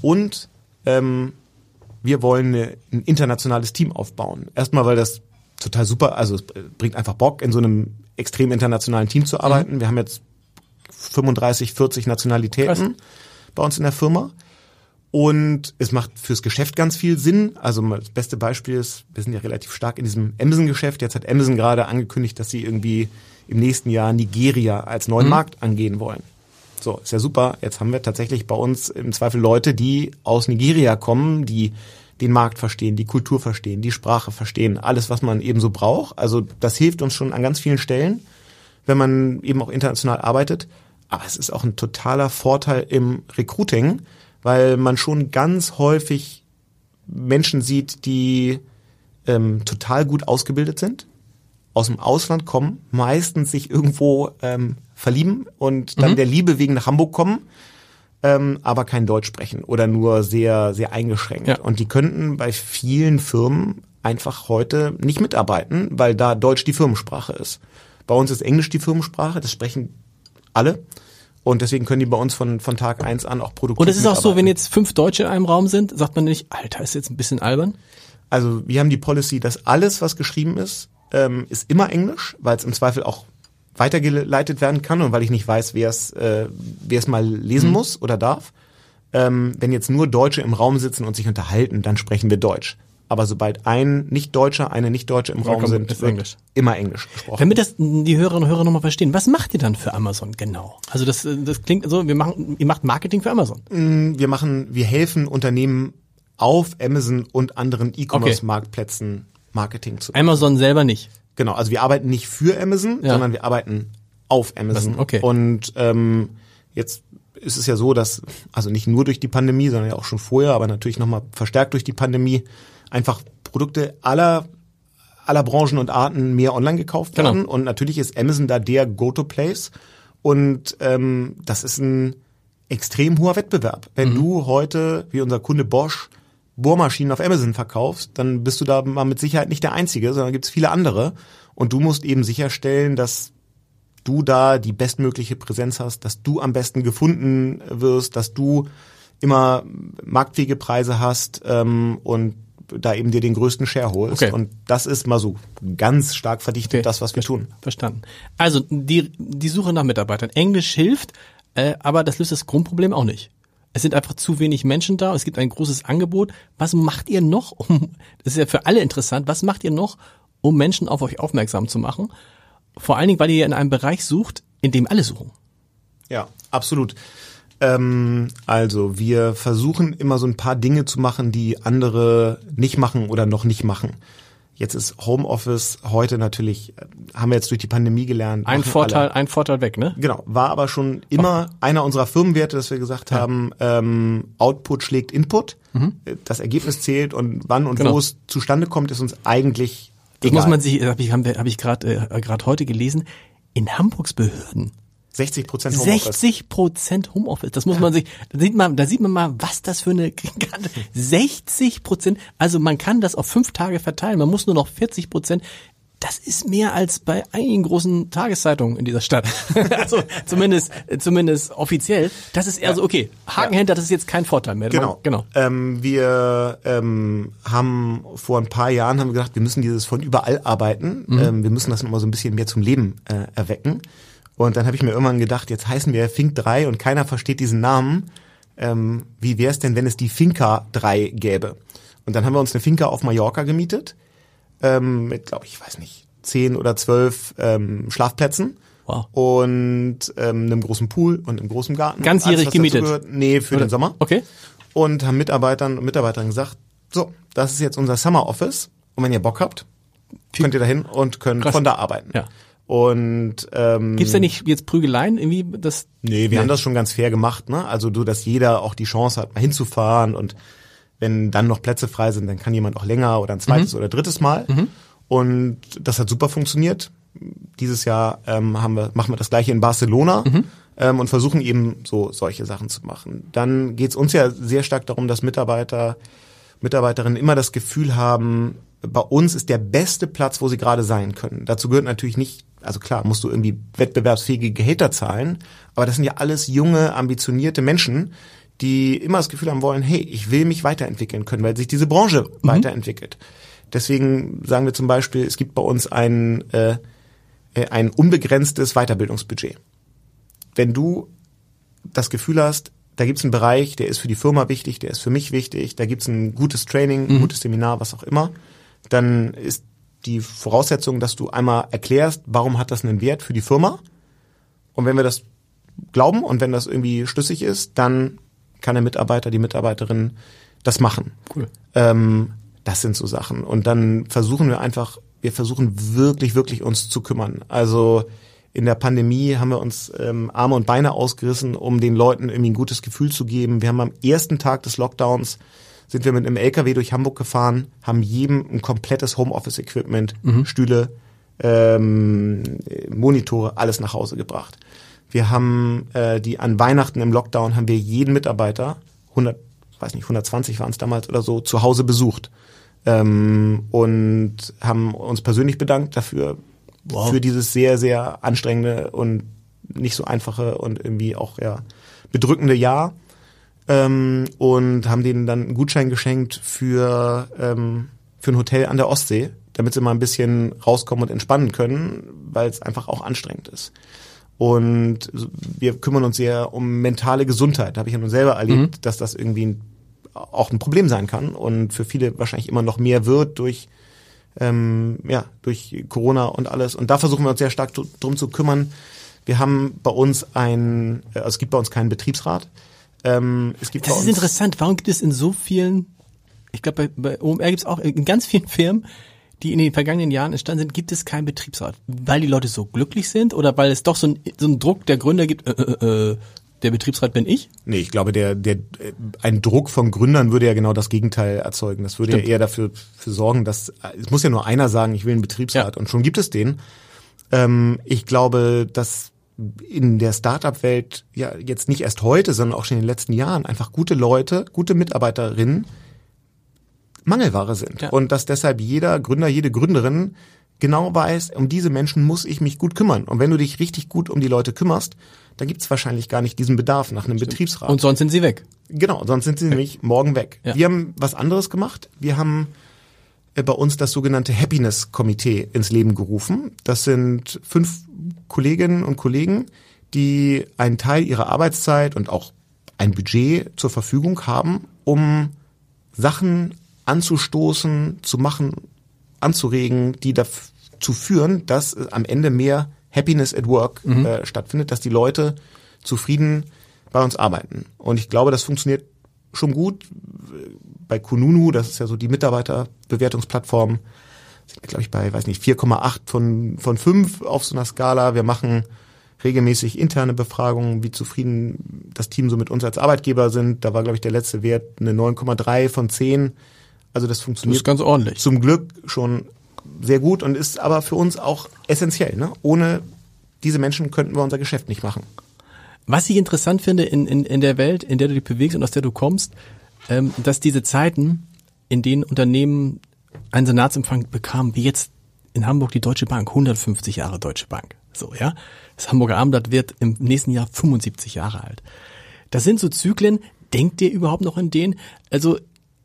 Und ähm, wir wollen eine, ein internationales Team aufbauen. Erstmal, weil das total super, also es bringt einfach Bock, in so einem extrem internationalen Team zu arbeiten. Mhm. Wir haben jetzt 35, 40 Nationalitäten Krass. bei uns in der Firma. Und es macht fürs Geschäft ganz viel Sinn. Also das beste Beispiel ist, wir sind ja relativ stark in diesem Amazon-Geschäft. Jetzt hat Amazon gerade angekündigt, dass sie irgendwie im nächsten Jahr Nigeria als neuen mhm. Markt angehen wollen. So, ist ja super. Jetzt haben wir tatsächlich bei uns im Zweifel Leute, die aus Nigeria kommen, die den Markt verstehen, die Kultur verstehen, die Sprache verstehen, alles, was man eben so braucht. Also das hilft uns schon an ganz vielen Stellen, wenn man eben auch international arbeitet. Aber es ist auch ein totaler Vorteil im Recruiting, weil man schon ganz häufig Menschen sieht, die ähm, total gut ausgebildet sind, aus dem Ausland kommen, meistens sich irgendwo ähm, verlieben und dann mhm. der Liebe wegen nach Hamburg kommen, ähm, aber kein Deutsch sprechen oder nur sehr, sehr eingeschränkt. Ja. Und die könnten bei vielen Firmen einfach heute nicht mitarbeiten, weil da Deutsch die Firmensprache ist. Bei uns ist Englisch die Firmensprache, das sprechen alle. Und deswegen können die bei uns von, von Tag eins an auch produktiv Und es ist auch so, wenn jetzt fünf Deutsche in einem Raum sind, sagt man nicht, Alter, ist jetzt ein bisschen albern? Also wir haben die Policy, dass alles, was geschrieben ist, ähm, ist immer Englisch, weil es im Zweifel auch weitergeleitet werden kann und weil ich nicht weiß, wer es äh, wer es mal lesen mhm. muss oder darf. Ähm, wenn jetzt nur Deutsche im Raum sitzen und sich unterhalten, dann sprechen wir Deutsch. Aber sobald ein Nicht-Deutscher, eine Nicht-Deutsche im Raum sind, wird Englisch. immer Englisch gesprochen. Damit das die Hörerinnen und Hörer nochmal verstehen, was macht ihr dann für Amazon genau? Also das, das klingt so, wir machen, ihr macht Marketing für Amazon. Mm, wir machen, wir helfen Unternehmen auf Amazon und anderen E-Commerce-Marktplätzen Marketing zu. Amazon selber nicht. Genau, also wir arbeiten nicht für Amazon, ja. sondern wir arbeiten auf Amazon. Okay. Und ähm, jetzt ist es ja so, dass, also nicht nur durch die Pandemie, sondern ja auch schon vorher, aber natürlich nochmal verstärkt durch die Pandemie, einfach Produkte aller aller Branchen und Arten mehr online gekauft genau. werden. Genau. Und natürlich ist Amazon da der Go-to-Place. Und ähm, das ist ein extrem hoher Wettbewerb. Wenn mhm. du heute, wie unser Kunde Bosch, Bohrmaschinen auf Amazon verkaufst, dann bist du da mal mit Sicherheit nicht der Einzige, sondern gibt es viele andere. Und du musst eben sicherstellen, dass du da die bestmögliche Präsenz hast, dass du am besten gefunden wirst, dass du immer marktfähige Preise hast ähm, und da eben dir den größten Share holst. Okay. Und das ist mal so ganz stark verdichtet, okay. das, was wir tun. Verstanden. Also die, die Suche nach Mitarbeitern. Englisch hilft, äh, aber das löst das Grundproblem auch nicht. Es sind einfach zu wenig Menschen da, es gibt ein großes Angebot. Was macht ihr noch, um, das ist ja für alle interessant, was macht ihr noch, um Menschen auf euch aufmerksam zu machen? Vor allen Dingen, weil ihr in einem Bereich sucht, in dem alle suchen. Ja, absolut. Ähm, also wir versuchen immer so ein paar Dinge zu machen, die andere nicht machen oder noch nicht machen. Jetzt ist Homeoffice heute natürlich, äh, haben wir jetzt durch die Pandemie gelernt. Ein Vorteil, alle. ein Vorteil weg, ne? Genau, war aber schon immer oh. einer unserer Firmenwerte, dass wir gesagt ja. haben, ähm, Output schlägt Input, mhm. das Ergebnis zählt und wann und genau. wo es zustande kommt, ist uns eigentlich das egal. muss man sich, habe ich, hab ich gerade äh, gerade heute gelesen, in Hamburgs Behörden 60 Prozent Homeoffice. 60 Prozent Homeoffice. Das muss man sich, da sieht man, da sieht man mal, was das für eine, 60 Prozent. Also man kann das auf fünf Tage verteilen. Man muss nur noch 40 Prozent. Das ist mehr als bei einigen großen Tageszeitungen in dieser Stadt. also zumindest, zumindest offiziell. Das ist eher so, okay, Haken ja. das ist jetzt kein Vorteil mehr. Genau. genau. Ähm, wir ähm, haben vor ein paar Jahren haben wir gedacht, wir müssen dieses von überall arbeiten. Mhm. Ähm, wir müssen das nochmal so ein bisschen mehr zum Leben äh, erwecken. Und dann habe ich mir irgendwann gedacht, jetzt heißen wir Fink 3 und keiner versteht diesen Namen. Ähm, wie wäre es denn, wenn es die Finca 3 gäbe? Und dann haben wir uns eine Finca auf Mallorca gemietet, ähm, mit, glaube ich, weiß nicht, zehn oder zwölf ähm, Schlafplätzen. Wow. Und ähm, einem großen Pool und einem großen Garten. Ganzjährig gemietet? Nee, für Oder? den Sommer. Okay. Und haben Mitarbeitern und Mitarbeitern gesagt, so, das ist jetzt unser Summer Office. Und wenn ihr Bock habt, könnt ihr dahin und könnt Krass. von da arbeiten. Ja. Und ähm, Gibt's da nicht jetzt Prügeleien irgendwie? Das Nee, wir haben das schon ganz fair gemacht, ne? Also du, dass jeder auch die Chance hat, mal hinzufahren und wenn dann noch Plätze frei sind, dann kann jemand auch länger oder ein zweites oder drittes Mal. Und das hat super funktioniert. Dieses Jahr ähm, haben wir, machen wir das gleiche in Barcelona ähm, und versuchen eben so solche Sachen zu machen. Dann geht's uns ja sehr stark darum, dass Mitarbeiter, Mitarbeiterinnen immer das Gefühl haben, bei uns ist der beste Platz, wo sie gerade sein können. Dazu gehört natürlich nicht, also klar, musst du irgendwie wettbewerbsfähige Gehälter zahlen, aber das sind ja alles junge, ambitionierte Menschen, die immer das Gefühl haben wollen, hey, ich will mich weiterentwickeln können, weil sich diese Branche weiterentwickelt. Deswegen sagen wir zum Beispiel, es gibt bei uns ein, äh, äh, ein unbegrenztes Weiterbildungsbudget. Wenn du das Gefühl hast, da gibt's einen Bereich, der ist für die Firma wichtig, der ist für mich wichtig, da gibt's ein gutes Training, ein gutes Seminar, was auch immer, dann ist die Voraussetzung, dass du einmal erklärst, warum hat das einen Wert für die Firma. Und wenn wir das glauben und wenn das irgendwie schlüssig ist, dann kann der Mitarbeiter, die Mitarbeiterin das machen. Cool. Ähm, das sind so Sachen. Und dann versuchen wir einfach, wir versuchen wirklich, wirklich uns zu kümmern. Also in der Pandemie haben wir uns ähm, Arme und Beine ausgerissen, um den Leuten irgendwie ein gutes Gefühl zu geben. Wir haben am ersten Tag des Lockdowns sind wir mit einem LKW durch Hamburg gefahren, haben jedem ein komplettes Homeoffice-Equipment, Stühle, ähm, Monitore, alles nach Hause gebracht. Wir haben äh, die an Weihnachten im Lockdown haben wir jeden Mitarbeiter 100, weiß nicht 120 waren es damals oder so zu Hause besucht ähm, und haben uns persönlich bedankt dafür Wow. für dieses sehr sehr anstrengende und nicht so einfache und irgendwie auch ja bedrückende Jahr ähm, und haben denen dann einen Gutschein geschenkt für ähm, für ein Hotel an der Ostsee, damit sie mal ein bisschen rauskommen und entspannen können, weil es einfach auch anstrengend ist. Und wir kümmern uns sehr um mentale Gesundheit. Da habe ich ja nun selber erlebt, dass das irgendwie ein, auch ein Problem sein kann und für viele wahrscheinlich immer noch mehr wird durch ähm, ja durch Corona und alles. Und da versuchen wir uns sehr stark dr- drum zu kümmern. Wir haben bei uns ein, äh, also es gibt bei uns keinen Betriebsrat. Ähm, es gibt Das ist interessant. Warum gibt es in so vielen, ich glaube, bei, bei OMR gibt es auch in ganz vielen Firmen, die in den vergangenen Jahren entstanden sind, gibt es keinen Betriebsrat. Weil die Leute so glücklich sind oder weil es doch so, ein, so einen Druck der Gründer gibt, äh, äh, äh, der Betriebsrat bin ich? Nee, ich glaube, der, der, äh, ein Druck von Gründern würde ja genau das Gegenteil erzeugen. Das würde Stimmt. ja eher dafür für sorgen, dass, es muss ja nur einer sagen, ich will einen Betriebsrat Ja. und schon gibt es den. Ähm, ich glaube, dass in der Startup-Welt ja jetzt nicht erst heute, sondern auch schon in den letzten Jahren einfach gute Leute, gute Mitarbeiterinnen Mangelware sind. Ja. Und dass deshalb jeder Gründer, jede Gründerin genau weiß, um diese Menschen muss ich mich gut kümmern. Und wenn du dich richtig gut um die Leute kümmerst, dann gibt es wahrscheinlich gar nicht diesen Bedarf nach einem Betriebsrat. Und sonst sind sie weg. Genau, sonst sind sie nämlich morgen weg. Ja. Wir haben was anderes gemacht. Wir haben bei uns das sogenannte Happiness-Komitee ins Leben gerufen. Das sind fünf Kolleginnen und Kollegen, die einen Teil ihrer Arbeitszeit und auch ein Budget zur Verfügung haben, um Sachen anzustoßen, zu machen, anzuregen, die dazu führen, dass äh, am Ende mehr Happiness at Work äh, stattfindet, dass die Leute zufrieden bei uns arbeiten. Und ich glaube, das funktioniert schon gut. Bei Kununu, das ist ja so die Mitarbeiterbewertungsplattform, sind wir, glaube ich, bei, weiß nicht, 4,8 von, von 5 auf so einer Skala. Wir machen regelmäßig interne Befragungen, wie zufrieden das Team so mit uns als Arbeitgeber sind. Da war, glaube ich, der letzte Wert eine 9,3 von 10. Also das Das funktioniert ist ganz ordentlich. zum Glück schon sehr gut und ist aber für uns auch essentiell. Ne? Ohne diese Menschen könnten wir unser Geschäft nicht machen. Was ich interessant finde in, in, in der Welt, in der du dich bewegst und aus der du kommst, ähm, dass diese Zeiten, in denen Unternehmen einen Senatsempfang bekamen, wie jetzt in Hamburg die Deutsche Bank, 150 Jahre Deutsche Bank. So, ja. Das Hamburger Abendblatt wird im nächsten Jahr 75 Jahre alt. Das sind so Zyklen. Denkt ihr überhaupt noch in denen? Also,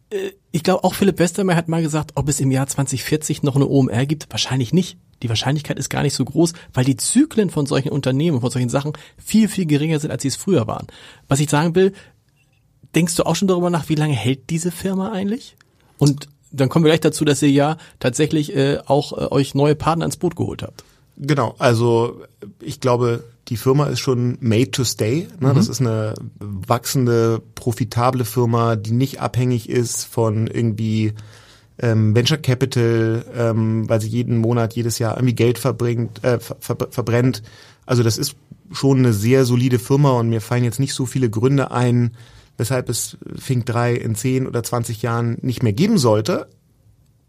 äh, ich glaube, auch Philipp Westermeier hat mal gesagt, ob es im Jahr 2040 noch eine OMR gibt. Wahrscheinlich nicht. Die Wahrscheinlichkeit ist gar nicht so groß, weil die Zyklen von solchen Unternehmen, von solchen Sachen viel, viel geringer sind, als sie es früher waren. Was ich sagen will, denkst du auch schon darüber nach, wie lange hält diese Firma eigentlich? Und dann kommen wir gleich dazu, dass ihr ja tatsächlich äh, auch äh, euch neue Partner ins Boot geholt habt. Genau, also ich glaube, die Firma ist schon made to stay. Ne? Das ist eine wachsende, profitable Firma, die nicht abhängig ist von irgendwie ähm, Venture Capital, ähm, weil sie jeden Monat, jedes Jahr irgendwie Geld verbringt, äh, ver verbrennt. Also das ist schon eine sehr solide Firma und mir fallen jetzt nicht so viele Gründe ein, weshalb es Fink 3 in 10 oder 20 Jahren nicht mehr geben sollte.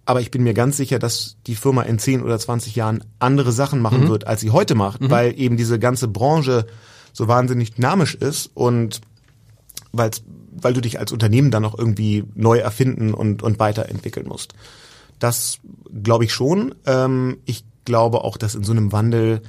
Aber ich bin mir ganz sicher, dass die Firma in 10 oder 20 Jahren andere Sachen machen mhm. wird, als sie heute macht, mhm. weil eben diese ganze Branche so wahnsinnig dynamisch ist und weil weil du dich als Unternehmen dann auch irgendwie neu erfinden und, und weiterentwickeln musst. Das glaube ich schon. Ähm, ich glaube auch, dass in so einem Wandel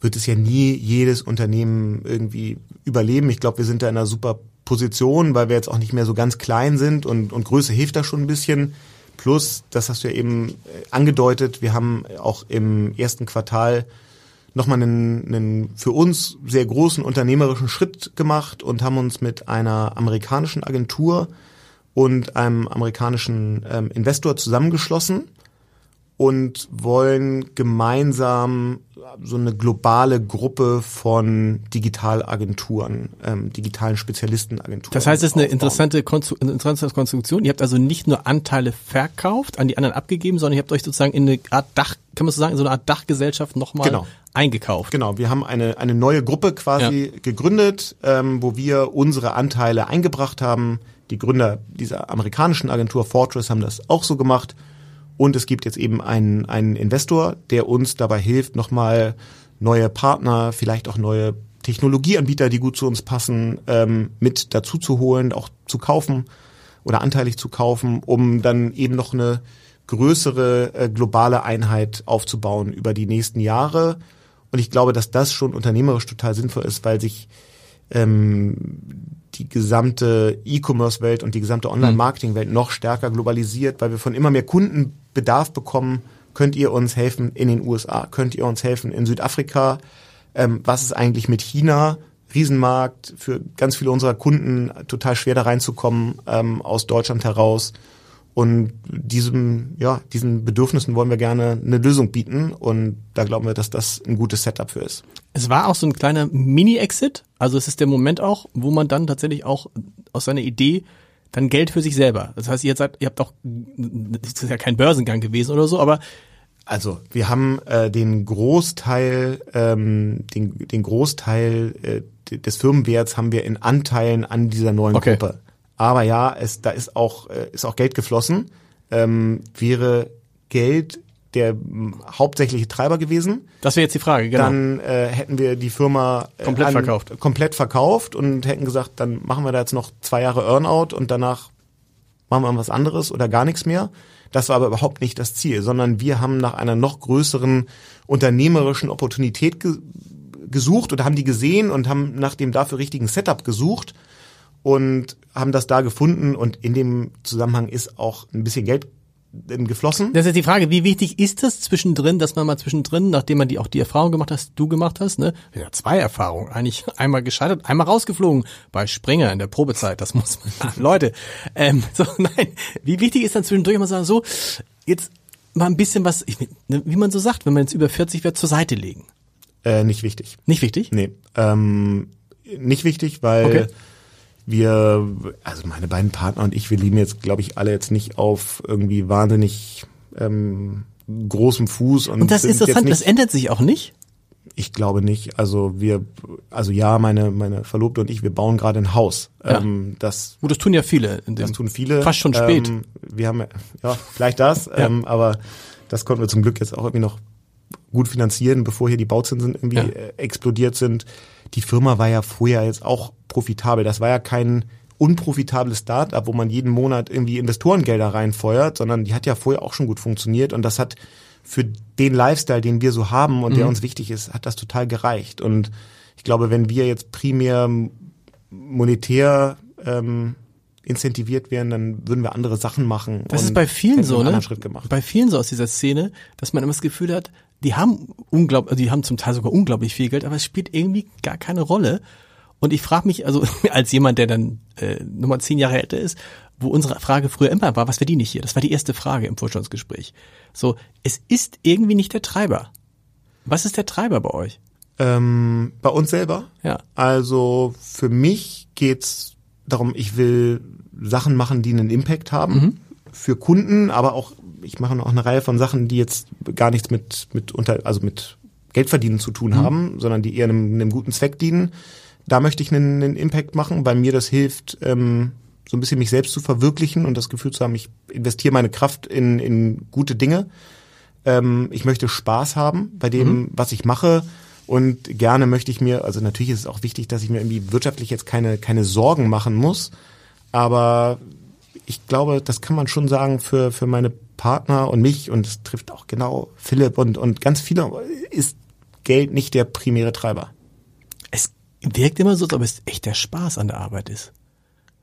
wird es ja nie jedes Unternehmen irgendwie überleben. Ich glaube, wir sind da in einer super Position, weil wir jetzt auch nicht mehr so ganz klein sind und, und Größe hilft da schon ein bisschen. Plus, das hast du ja eben äh, angedeutet, wir haben auch im ersten Quartal nochmal einen, einen für uns sehr großen unternehmerischen Schritt gemacht und haben uns mit einer amerikanischen Agentur und einem amerikanischen ähm, Investor zusammengeschlossen und wollen gemeinsam so eine globale Gruppe von Digitalagenturen, ähm, digitalen Spezialistenagenturen. Das heißt, es ist eine interessante, Konstru interessante Konstruktion. Ihr habt also nicht nur Anteile verkauft, an die anderen abgegeben, sondern ihr habt euch sozusagen in eine Art Dach, kann man so sagen, in so eine Art Dachgesellschaft nochmal genau. eingekauft. Genau, wir haben eine, eine neue Gruppe quasi ja. gegründet, ähm, wo wir unsere Anteile eingebracht haben. Die Gründer dieser amerikanischen Agentur Fortress haben das auch so gemacht und es gibt jetzt eben einen, einen Investor, der uns dabei hilft, nochmal neue Partner, vielleicht auch neue Technologieanbieter, die gut zu uns passen, ähm, mit dazu zu holen, auch zu kaufen oder anteilig zu kaufen, um dann eben noch eine größere äh, globale Einheit aufzubauen über die nächsten Jahre. Und ich glaube, dass das schon unternehmerisch total sinnvoll ist, weil sich ähm, die gesamte E-Commerce-Welt und die gesamte Online-Marketing-Welt noch stärker globalisiert, weil wir von immer mehr Kunden Bedarf bekommen, könnt ihr uns helfen in den USA, könnt ihr uns helfen in Südafrika, ähm, was ist eigentlich mit China, Riesenmarkt, für ganz viele unserer Kunden total schwer da reinzukommen ähm, aus Deutschland heraus. Und diesem, ja, diesen Bedürfnissen wollen wir gerne eine Lösung bieten und da glauben wir, dass das ein gutes Setup für ist. Es war auch so ein kleiner Mini-Exit, also es ist der Moment auch, wo man dann tatsächlich auch aus seiner Idee dann Geld für sich selber. Das heißt, ihr seid, ihr habt auch, das ist ja kein Börsengang gewesen oder so, aber also wir haben äh, den Großteil, ähm, den, den Großteil äh, des Firmenwerts haben wir in Anteilen an dieser neuen okay. Gruppe. Aber ja, es, da ist auch, äh, ist auch Geld geflossen. Ähm, wäre Geld der hauptsächliche Treiber gewesen. Das wäre jetzt die Frage, genau. Dann äh, hätten wir die Firma äh, komplett an, verkauft. Komplett verkauft und hätten gesagt, dann machen wir da jetzt noch zwei Jahre Earnout und danach machen wir was anderes oder gar nichts mehr. Das war aber überhaupt nicht das Ziel, sondern wir haben nach einer noch größeren unternehmerischen Opportunität ge gesucht oder haben die gesehen und haben nach dem dafür richtigen Setup gesucht und haben das da gefunden und in dem Zusammenhang ist auch ein bisschen Geld geflossen. Das ist die Frage, wie wichtig ist das zwischendrin, dass man mal zwischendrin, nachdem man die auch die Erfahrung gemacht hast, du gemacht hast, ne? Ja, zwei Erfahrungen. Eigentlich einmal gescheitert, einmal rausgeflogen bei Springer in der Probezeit. Das muss man. Leute, ähm, so nein. Wie wichtig ist dann zwischendurch mal sagen, so jetzt mal ein bisschen was, ich, ne, wie man so sagt, wenn man jetzt über 40 wird, zur Seite legen. Äh, nicht wichtig. Nicht wichtig? Nee. Ähm, nicht wichtig, weil okay wir, also meine beiden Partner und ich, wir lieben jetzt, glaube ich, alle jetzt nicht auf irgendwie wahnsinnig ähm, großem Fuß. Und, und das ist interessant, das ändert sich auch nicht? Ich glaube nicht. Also wir, also ja, meine meine Verlobte und ich, wir bauen gerade ein Haus. Ja. Ähm, das, Gut, das tun ja viele. das tun viele. Fast schon spät. Ähm, wir haben ja vielleicht das, ja. ähm, aber das konnten wir zum Glück jetzt auch irgendwie noch gut finanzieren, bevor hier die Bauzinsen irgendwie ja. Äh, explodiert sind. Die Firma war ja vorher jetzt auch profitabel. Das war ja kein unprofitables Start-up, wo man jeden Monat irgendwie Investorengelder reinfeuert, sondern die hat ja vorher auch schon gut funktioniert und das hat für den Lifestyle, den wir so haben und mhm. der uns wichtig ist, hat das total gereicht. Und ich glaube, wenn wir jetzt primär monetär ähm, incentiviert wären, dann würden wir andere Sachen machen. Das ist bei vielen so, ne? Schritt gemacht. Bei vielen so aus dieser Szene, dass man immer das Gefühl hat, die haben unglaublich, die haben zum Teil sogar unglaublich viel Geld, aber es spielt irgendwie gar keine Rolle. Und ich frage mich, also als jemand, der dann äh, Nummer zehn Jahre älter ist, wo unsere Frage früher immer war, was verdiene ich hier? Das war die erste Frage im Vorstandsgespräch. So, es ist irgendwie nicht der Treiber. Was ist der Treiber bei euch? Ähm, bei uns selber? Ja. Also für mich geht's darum, ich will Sachen machen, die einen Impact haben. Mhm. Für Kunden, aber auch ich mache noch eine Reihe von Sachen, die jetzt gar nichts mit mit unter also mit Geldverdienen zu tun mhm. haben, sondern die eher einem, einem guten Zweck dienen. Da möchte ich einen, einen Impact machen, weil mir das hilft, ähm, so ein bisschen mich selbst zu verwirklichen und das Gefühl zu haben, ich investiere meine Kraft in, in gute Dinge. Ähm, ich möchte Spaß haben bei dem, mhm. was ich mache. Und gerne möchte ich mir, also natürlich ist es auch wichtig, dass ich mir irgendwie wirtschaftlich jetzt keine, keine Sorgen machen muss. Aber ich glaube, das kann man schon sagen für, für meine Partner und mich und es trifft auch genau Philipp und, und ganz viele ist Geld nicht der primäre Treiber. Es wirkt immer so, als ob es echt der Spaß an der Arbeit ist.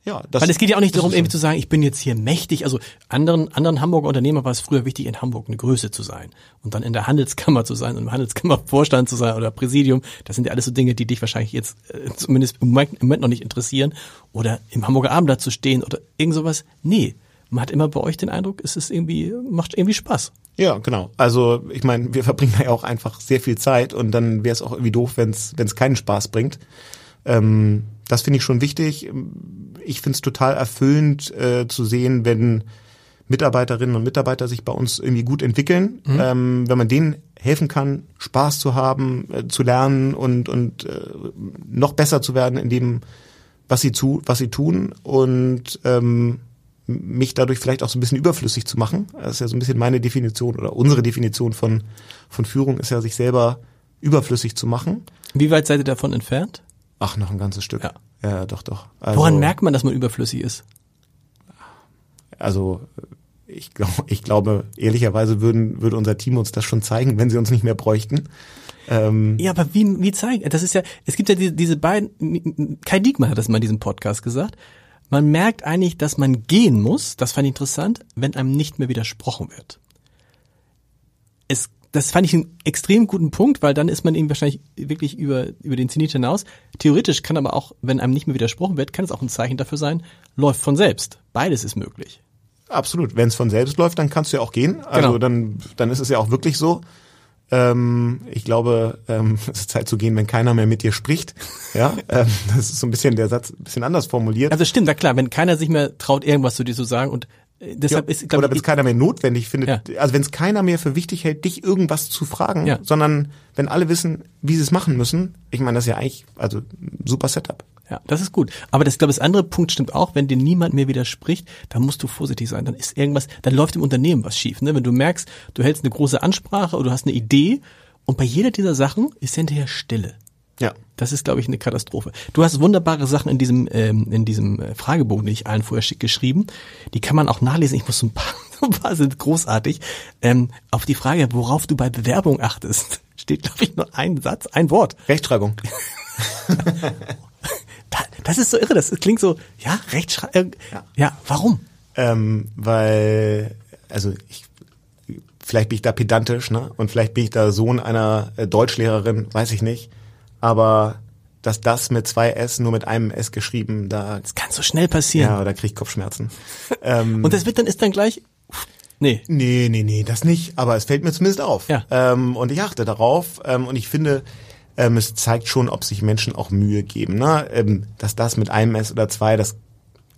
Ja, das, Weil es geht ja auch nicht darum, irgendwie zu sagen, ich bin jetzt hier mächtig. Also anderen, anderen Hamburger Unternehmer war es früher wichtig, in Hamburg eine Größe zu sein und dann in der Handelskammer zu sein und im Handelskammervorstand zu sein oder Präsidium. Das sind ja alles so Dinge, die dich wahrscheinlich jetzt äh, zumindest im Moment noch nicht interessieren. Oder im Hamburger Abend zu stehen oder irgend sowas. Nee, man hat immer bei euch den Eindruck, es ist irgendwie, macht irgendwie Spaß. Ja, genau. Also ich meine, wir verbringen ja auch einfach sehr viel Zeit und dann wäre es auch irgendwie doof, wenn es keinen Spaß bringt. Ähm, das finde ich schon wichtig. Ich finde es total erfüllend äh, zu sehen, wenn Mitarbeiterinnen und Mitarbeiter sich bei uns irgendwie gut entwickeln, mhm. ähm, wenn man denen helfen kann, Spaß zu haben, äh, zu lernen und und äh, noch besser zu werden in dem, was sie zu, was sie tun und ähm, mich dadurch vielleicht auch so ein bisschen überflüssig zu machen. Das ist ja so ein bisschen meine Definition oder unsere Definition von von Führung ist ja sich selber überflüssig zu machen. Wie weit seid ihr davon entfernt? Ach, noch ein ganzes Stück. Ja, ja doch, doch. Also, Woran merkt man, dass man überflüssig ist? Also ich, glaube, ich glaube, ehrlicherweise würden, würde unser Team uns das schon zeigen, wenn sie uns nicht mehr bräuchten. Ähm, ja, aber wie, wie zeigen? Das ist ja, es gibt ja diese, diese beiden, Kai Diekmann hat das mal in diesem Podcast gesagt. Man merkt eigentlich, dass man gehen muss, das fand ich interessant, wenn einem nicht mehr widersprochen wird. Es das fand ich einen extrem guten Punkt, weil dann ist man eben wahrscheinlich wirklich über, über den Zenit hinaus. Theoretisch kann aber auch, wenn einem nicht mehr widersprochen wird, kann es auch ein Zeichen dafür sein, läuft von selbst. Beides ist möglich. Absolut. Wenn es von selbst läuft, dann kannst du ja auch gehen. Also genau. dann, dann ist es ja auch wirklich so. Ähm, ich glaube, ähm, es ist Zeit zu gehen, wenn keiner mehr mit dir spricht. Ja, ähm, das ist so ein bisschen der Satz, ein bisschen anders formuliert. Also stimmt, na klar, wenn keiner sich mehr traut, irgendwas zu dir zu sagen und Deshalb ja, ist, oder wenn es keiner mehr notwendig findet, ja. also wenn es keiner mehr für wichtig hält, dich irgendwas zu fragen, ja. sondern wenn alle wissen, wie sie es machen müssen, ich meine, das ist ja eigentlich also super Setup. Ja, das ist gut. Aber das, glaube ich, das andere Punkt stimmt auch, wenn dir niemand mehr widerspricht, dann musst du vorsichtig sein. Dann ist irgendwas, dann läuft im Unternehmen was schief. Ne? Wenn du merkst, du hältst eine große Ansprache oder du hast eine Idee und bei jeder dieser Sachen ist hinterher Stille. Ja. Das ist, glaube ich, eine Katastrophe. Du hast wunderbare Sachen in diesem, ähm, in diesem äh, Fragebogen, den ich allen vorher schick geschrieben. Die kann man auch nachlesen. Ich muss so ein paar, ein paar sind großartig. Ähm, auf die Frage, worauf du bei Bewerbung achtest, steht, glaube ich, nur ein Satz, ein Wort. Rechtschreibung. das ist so irre. Das klingt so, ja, Rechtschreibung. Äh, ja. ja, warum? Ähm, weil, also ich vielleicht bin ich da pedantisch, ne? Und vielleicht bin ich da Sohn einer äh, Deutschlehrerin, weiß ich nicht aber dass das mit zwei S nur mit einem S geschrieben, da. Das kann so schnell passieren. Ja, da krieg ich Kopfschmerzen. ähm, Und das wird dann ist dann gleich. Nee. Nee, nee, nee, das nicht. Aber es fällt mir zumindest auf. Ja. Ähm, und ich achte darauf. Ähm, und ich finde, ähm, es zeigt schon, ob sich Menschen auch Mühe geben. Ne? Ähm, dass das mit einem S oder zwei, das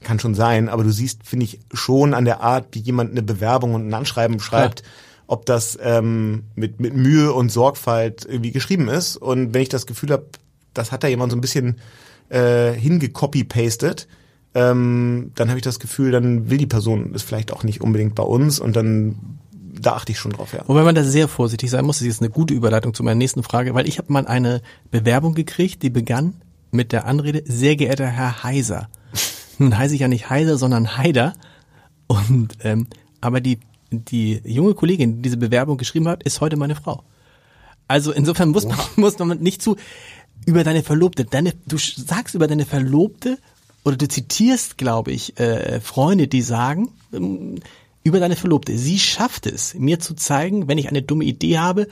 kann schon sein. Aber du siehst, finde ich, schon an der Art, wie jemand eine Bewerbung und ein Anschreiben schreibt, ja ob das ähm, mit, mit Mühe und Sorgfalt irgendwie geschrieben ist. Und wenn ich das Gefühl habe, das hat da jemand so ein bisschen äh, hingecopy-pastet, ähm, dann habe ich das Gefühl, dann will die Person es vielleicht auch nicht unbedingt bei uns und dann da achte ich schon drauf, ja. Wobei man da sehr vorsichtig sein muss. Das ist eine gute Überleitung zu meiner nächsten Frage, weil ich habe mal eine Bewerbung gekriegt, die begann mit der Anrede, sehr geehrter Herr Heiser. Nun heiße ich ja nicht Heiser, sondern Heider. Und ähm, aber die die junge Kollegin, die diese Bewerbung geschrieben hat, ist heute meine Frau. Also insofern muss man, muss man nicht zu über deine Verlobte, deine, du sagst über deine Verlobte oder du zitierst, glaube ich, äh, Freunde, die sagen ähm, über deine Verlobte, sie schafft es, mir zu zeigen, wenn ich eine dumme Idee habe,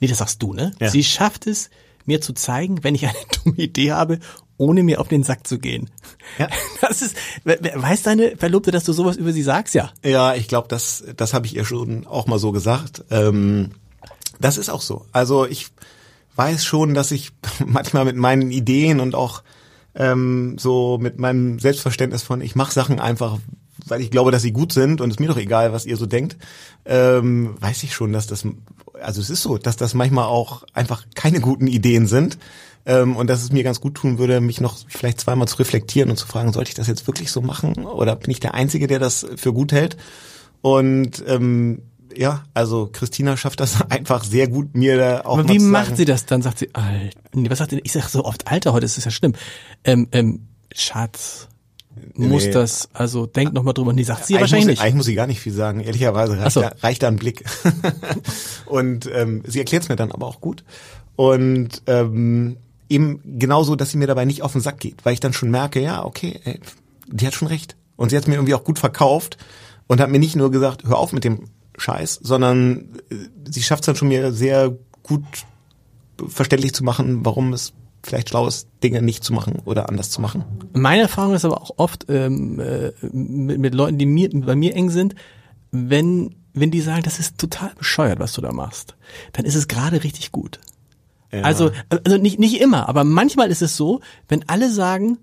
nee, das sagst du, ne? Ja. Sie schafft es, mir zu zeigen, wenn ich eine dumme Idee habe ohne mir auf den Sack zu gehen. Ja. Das ist, weiß deine Verlobte, dass du sowas über sie sagst, ja? Ja, ich glaube, das, das habe ich ihr schon auch mal so gesagt. Ähm, das ist auch so. Also ich weiß schon, dass ich manchmal mit meinen Ideen und auch ähm, so mit meinem Selbstverständnis von, ich mache Sachen einfach, weil ich glaube, dass sie gut sind und es ist mir doch egal, was ihr so denkt, ähm, weiß ich schon, dass das, also es ist so, dass das manchmal auch einfach keine guten Ideen sind ähm, und dass es mir ganz gut tun würde, mich noch vielleicht zweimal zu reflektieren und zu fragen, sollte ich das jetzt wirklich so machen oder bin ich der Einzige, der das für gut hält? Und ähm, ja, also Christina schafft das einfach sehr gut, mir da auch Aber wie macht sie das dann? Sagt sie, Alter, was sagt sie? Ich sag so oft Alter heute, das ist ja schlimm. Ähm, ähm, Schatz, muss Nee. das, also denk noch mal drüber. Nee, sagt sie eigentlich wahrscheinlich muss, nicht. Eigentlich muss sie gar nicht viel sagen. Ehrlicherweise reicht, so. da, reicht da ein Blick. und ähm, sie erklärt es mir dann aber auch gut. Und ähm, eben genauso, dass sie mir dabei nicht auf den Sack geht, weil ich dann schon merke, ja, okay, ey, die hat schon recht. Und sie hat mir irgendwie auch gut verkauft und hat mir nicht nur gesagt, hör auf mit dem Scheiß, sondern äh, sie schafft es dann schon mir sehr gut verständlich zu machen, warum es vielleicht schlau ist, Dinge nicht zu machen oder anders zu machen. Meine Erfahrung ist aber auch oft ähm, äh, mit, mit Leuten, die mir bei mir eng sind, wenn wenn die sagen, das ist total bescheuert, was du da machst, dann ist es gerade richtig gut. Also also nicht nicht immer, aber manchmal ist es so, wenn alle sagen,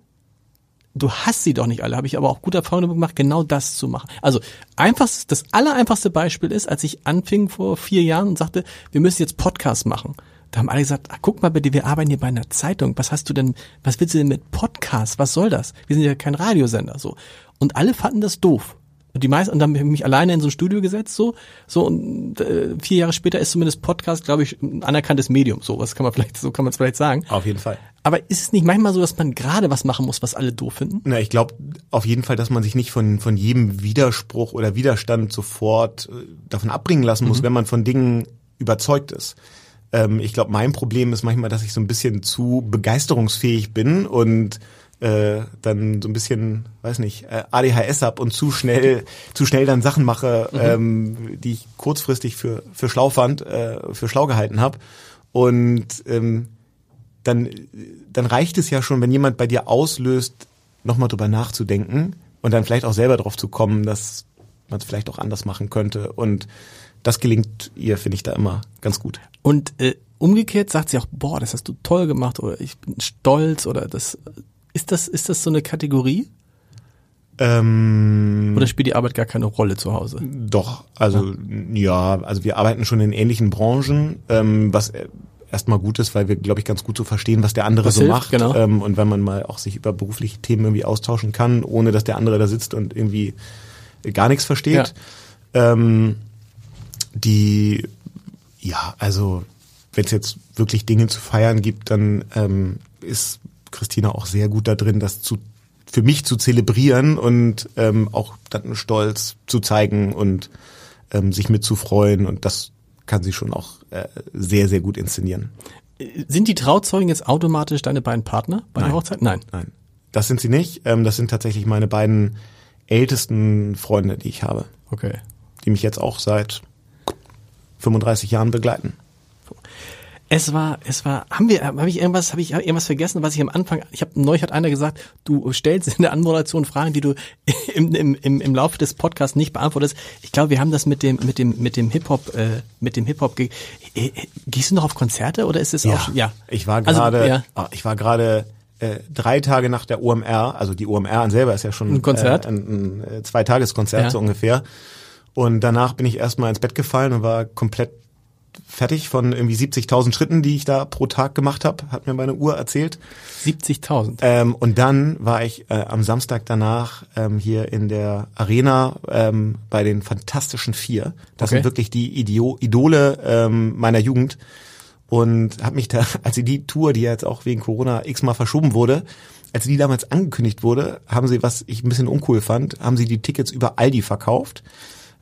du hast sie doch nicht alle, habe ich aber auch gute Erfahrungen gemacht, genau das zu machen. Also einfachstes, das allereinfachste Beispiel ist, als ich anfing vor vier Jahren und sagte, wir müssen jetzt Podcasts machen. Da haben alle gesagt, ah, guck mal bitte, wir arbeiten hier bei einer Zeitung. Was hast du denn, was willst du denn mit Podcasts? Was soll das? Wir sind ja kein Radiosender, so. Und alle fanden das doof. Und die meisten, und dann habe ich mich alleine in so ein Studio gesetzt, so, so, und äh, vier Jahre später ist zumindest Podcast, glaube ich, ein anerkanntes Medium. So, was kann man vielleicht, so kann man es vielleicht sagen. Auf jeden Fall. Aber ist es nicht manchmal so, dass man gerade was machen muss, was alle doof finden? Na, ich glaube auf jeden Fall, dass man sich nicht von, von jedem Widerspruch oder Widerstand sofort äh, davon abbringen lassen muss, wenn man von Dingen überzeugt ist. Ähm, ich glaube, mein Problem ist manchmal, dass ich so ein bisschen zu begeisterungsfähig bin und äh, dann so ein bisschen, weiß nicht, äh, ADHS hab und zu schnell, zu schnell dann Sachen mache, ähm, die ich kurzfristig für, für schlau fand, äh, für schlau gehalten habe. Und ähm, dann, dann reicht es ja schon, wenn jemand bei dir auslöst, nochmal drüber nachzudenken und dann vielleicht auch selber drauf zu kommen, dass man es vielleicht auch anders machen könnte. Und das gelingt ihr, finde ich, da immer ganz gut. Und äh, umgekehrt sagt sie auch, boah, das hast du toll gemacht oder ich bin stolz oder das ist das ist das so eine Kategorie Ähm, oder spielt die Arbeit gar keine Rolle zu Hause? Doch, also ja, also wir arbeiten schon in ähnlichen Branchen, ähm, was äh, erstmal gut ist, weil wir, glaube ich, ganz gut so verstehen, was der andere Was so hilft, macht. genau. Ähm, und wenn man mal auch sich über berufliche Themen irgendwie austauschen kann, ohne dass der andere da sitzt und irgendwie gar nichts versteht. Ähm, die, ja, also wenn es jetzt wirklich Dinge zu feiern gibt, dann ähm, ist Christina auch sehr gut da drin, das zu für mich zu zelebrieren und ähm, auch dann Stolz zu zeigen und ähm, sich mitzufreuen und das kann sie schon auch äh, sehr, sehr gut inszenieren. Sind die Trauzeugen jetzt automatisch deine beiden Partner bei der Nein. Hochzeit? Nein. Nein, das sind sie nicht. Ähm, das sind tatsächlich meine beiden ältesten Freunde, die ich habe, Okay. die mich jetzt auch seit 35 Jahren begleiten. Es war, es war, haben wir, habe ich irgendwas, habe ich irgendwas vergessen, was ich am Anfang, ich habe neulich hat einer gesagt, du stellst in der Anmoderation Fragen, die du im, im, im, im Laufe des Podcasts nicht beantwortest. Ich glaube, wir haben das mit dem, mit dem, mit dem Hip Hop, äh, mit dem Hip Hop. ge- Äh, Gehst du noch auf Konzerte oder ist es auch schon? Ja. Ich war Also, gerade, ja. ah, ich war gerade äh, drei Tage nach der OMR, also die OMR an selber ist ja schon Ein Konzert? äh, ein, ein äh, Zweitageskonzert Ja. so ungefähr. Und danach bin ich erstmal ins Bett gefallen und war komplett fertig von irgendwie 70.000 Schritten, die ich da pro Tag gemacht habe, hat mir meine Uhr erzählt. 70.000. Ähm, und dann war ich äh, am Samstag danach ähm, hier in der Arena ähm, bei den Fantastischen Vier. Das Okay. sind wirklich die Idio Idole ähm, meiner Jugend. Und habe mich da, als sie die Tour, die ja jetzt auch wegen Corona x-mal verschoben wurde, als die damals angekündigt wurde, haben sie, was ich ein bisschen uncool fand, haben sie die Tickets über Aldi verkauft.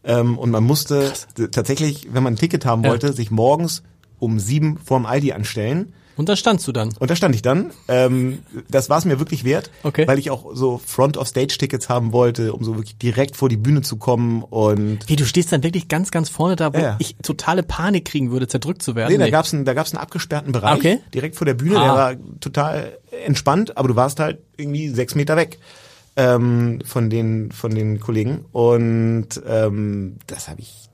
Ähm, und man musste tatsächlich, wenn man ein Ticket haben Ja. wollte, sich morgens um sieben vorm Aldi anstellen. Und da standst du dann. Und da stand ich dann. Ähm, das war es mir wirklich wert, Okay. weil ich auch so Front-of-Stage-Tickets haben wollte, um so wirklich direkt vor die Bühne zu kommen. Und Wie, du stehst dann wirklich ganz, ganz vorne da, wo Ja. ich totale Panik kriegen würde, zerdrückt zu werden. nee, da Nee. gab's einen, da gab's einen abgesperrten Bereich Okay. direkt vor der Bühne. Ah. Der war total entspannt, aber du warst halt irgendwie sechs Meter weg ähm, von den von den Kollegen. Und ähm, das habe ich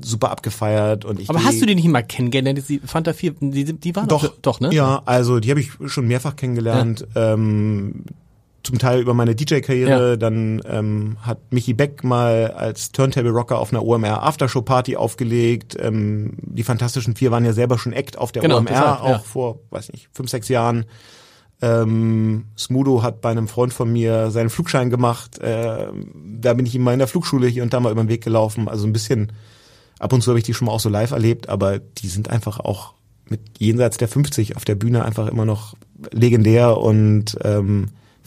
super abgefeiert. Und ich Aber hast du die nicht mal kennengelernt? Die Fanta 4, die, die waren Doch, doch, ne? Ja, also die habe ich schon mehrfach kennengelernt. Ähm, zum Teil über meine DJ-Karriere. Ja. Dann ähm, hat Michi Beck mal als Turntable Rocker auf einer OMR Aftershow Party aufgelegt. Ähm, die Fantastischen Vier waren ja selber schon Act auf der Genau, OMR, deshalb, auch ja. vor, weiß nicht, fünf, sechs Jahren. Ähm, Smudo hat bei einem Freund von mir seinen Flugschein gemacht. Äh, da bin ich ihm mal in der Flugschule hier und da mal über den Weg gelaufen. Also ein bisschen, ab und zu habe ich die schon mal auch so live erlebt, aber die sind einfach auch mit jenseits der 50 auf der Bühne einfach immer noch legendär und ähm,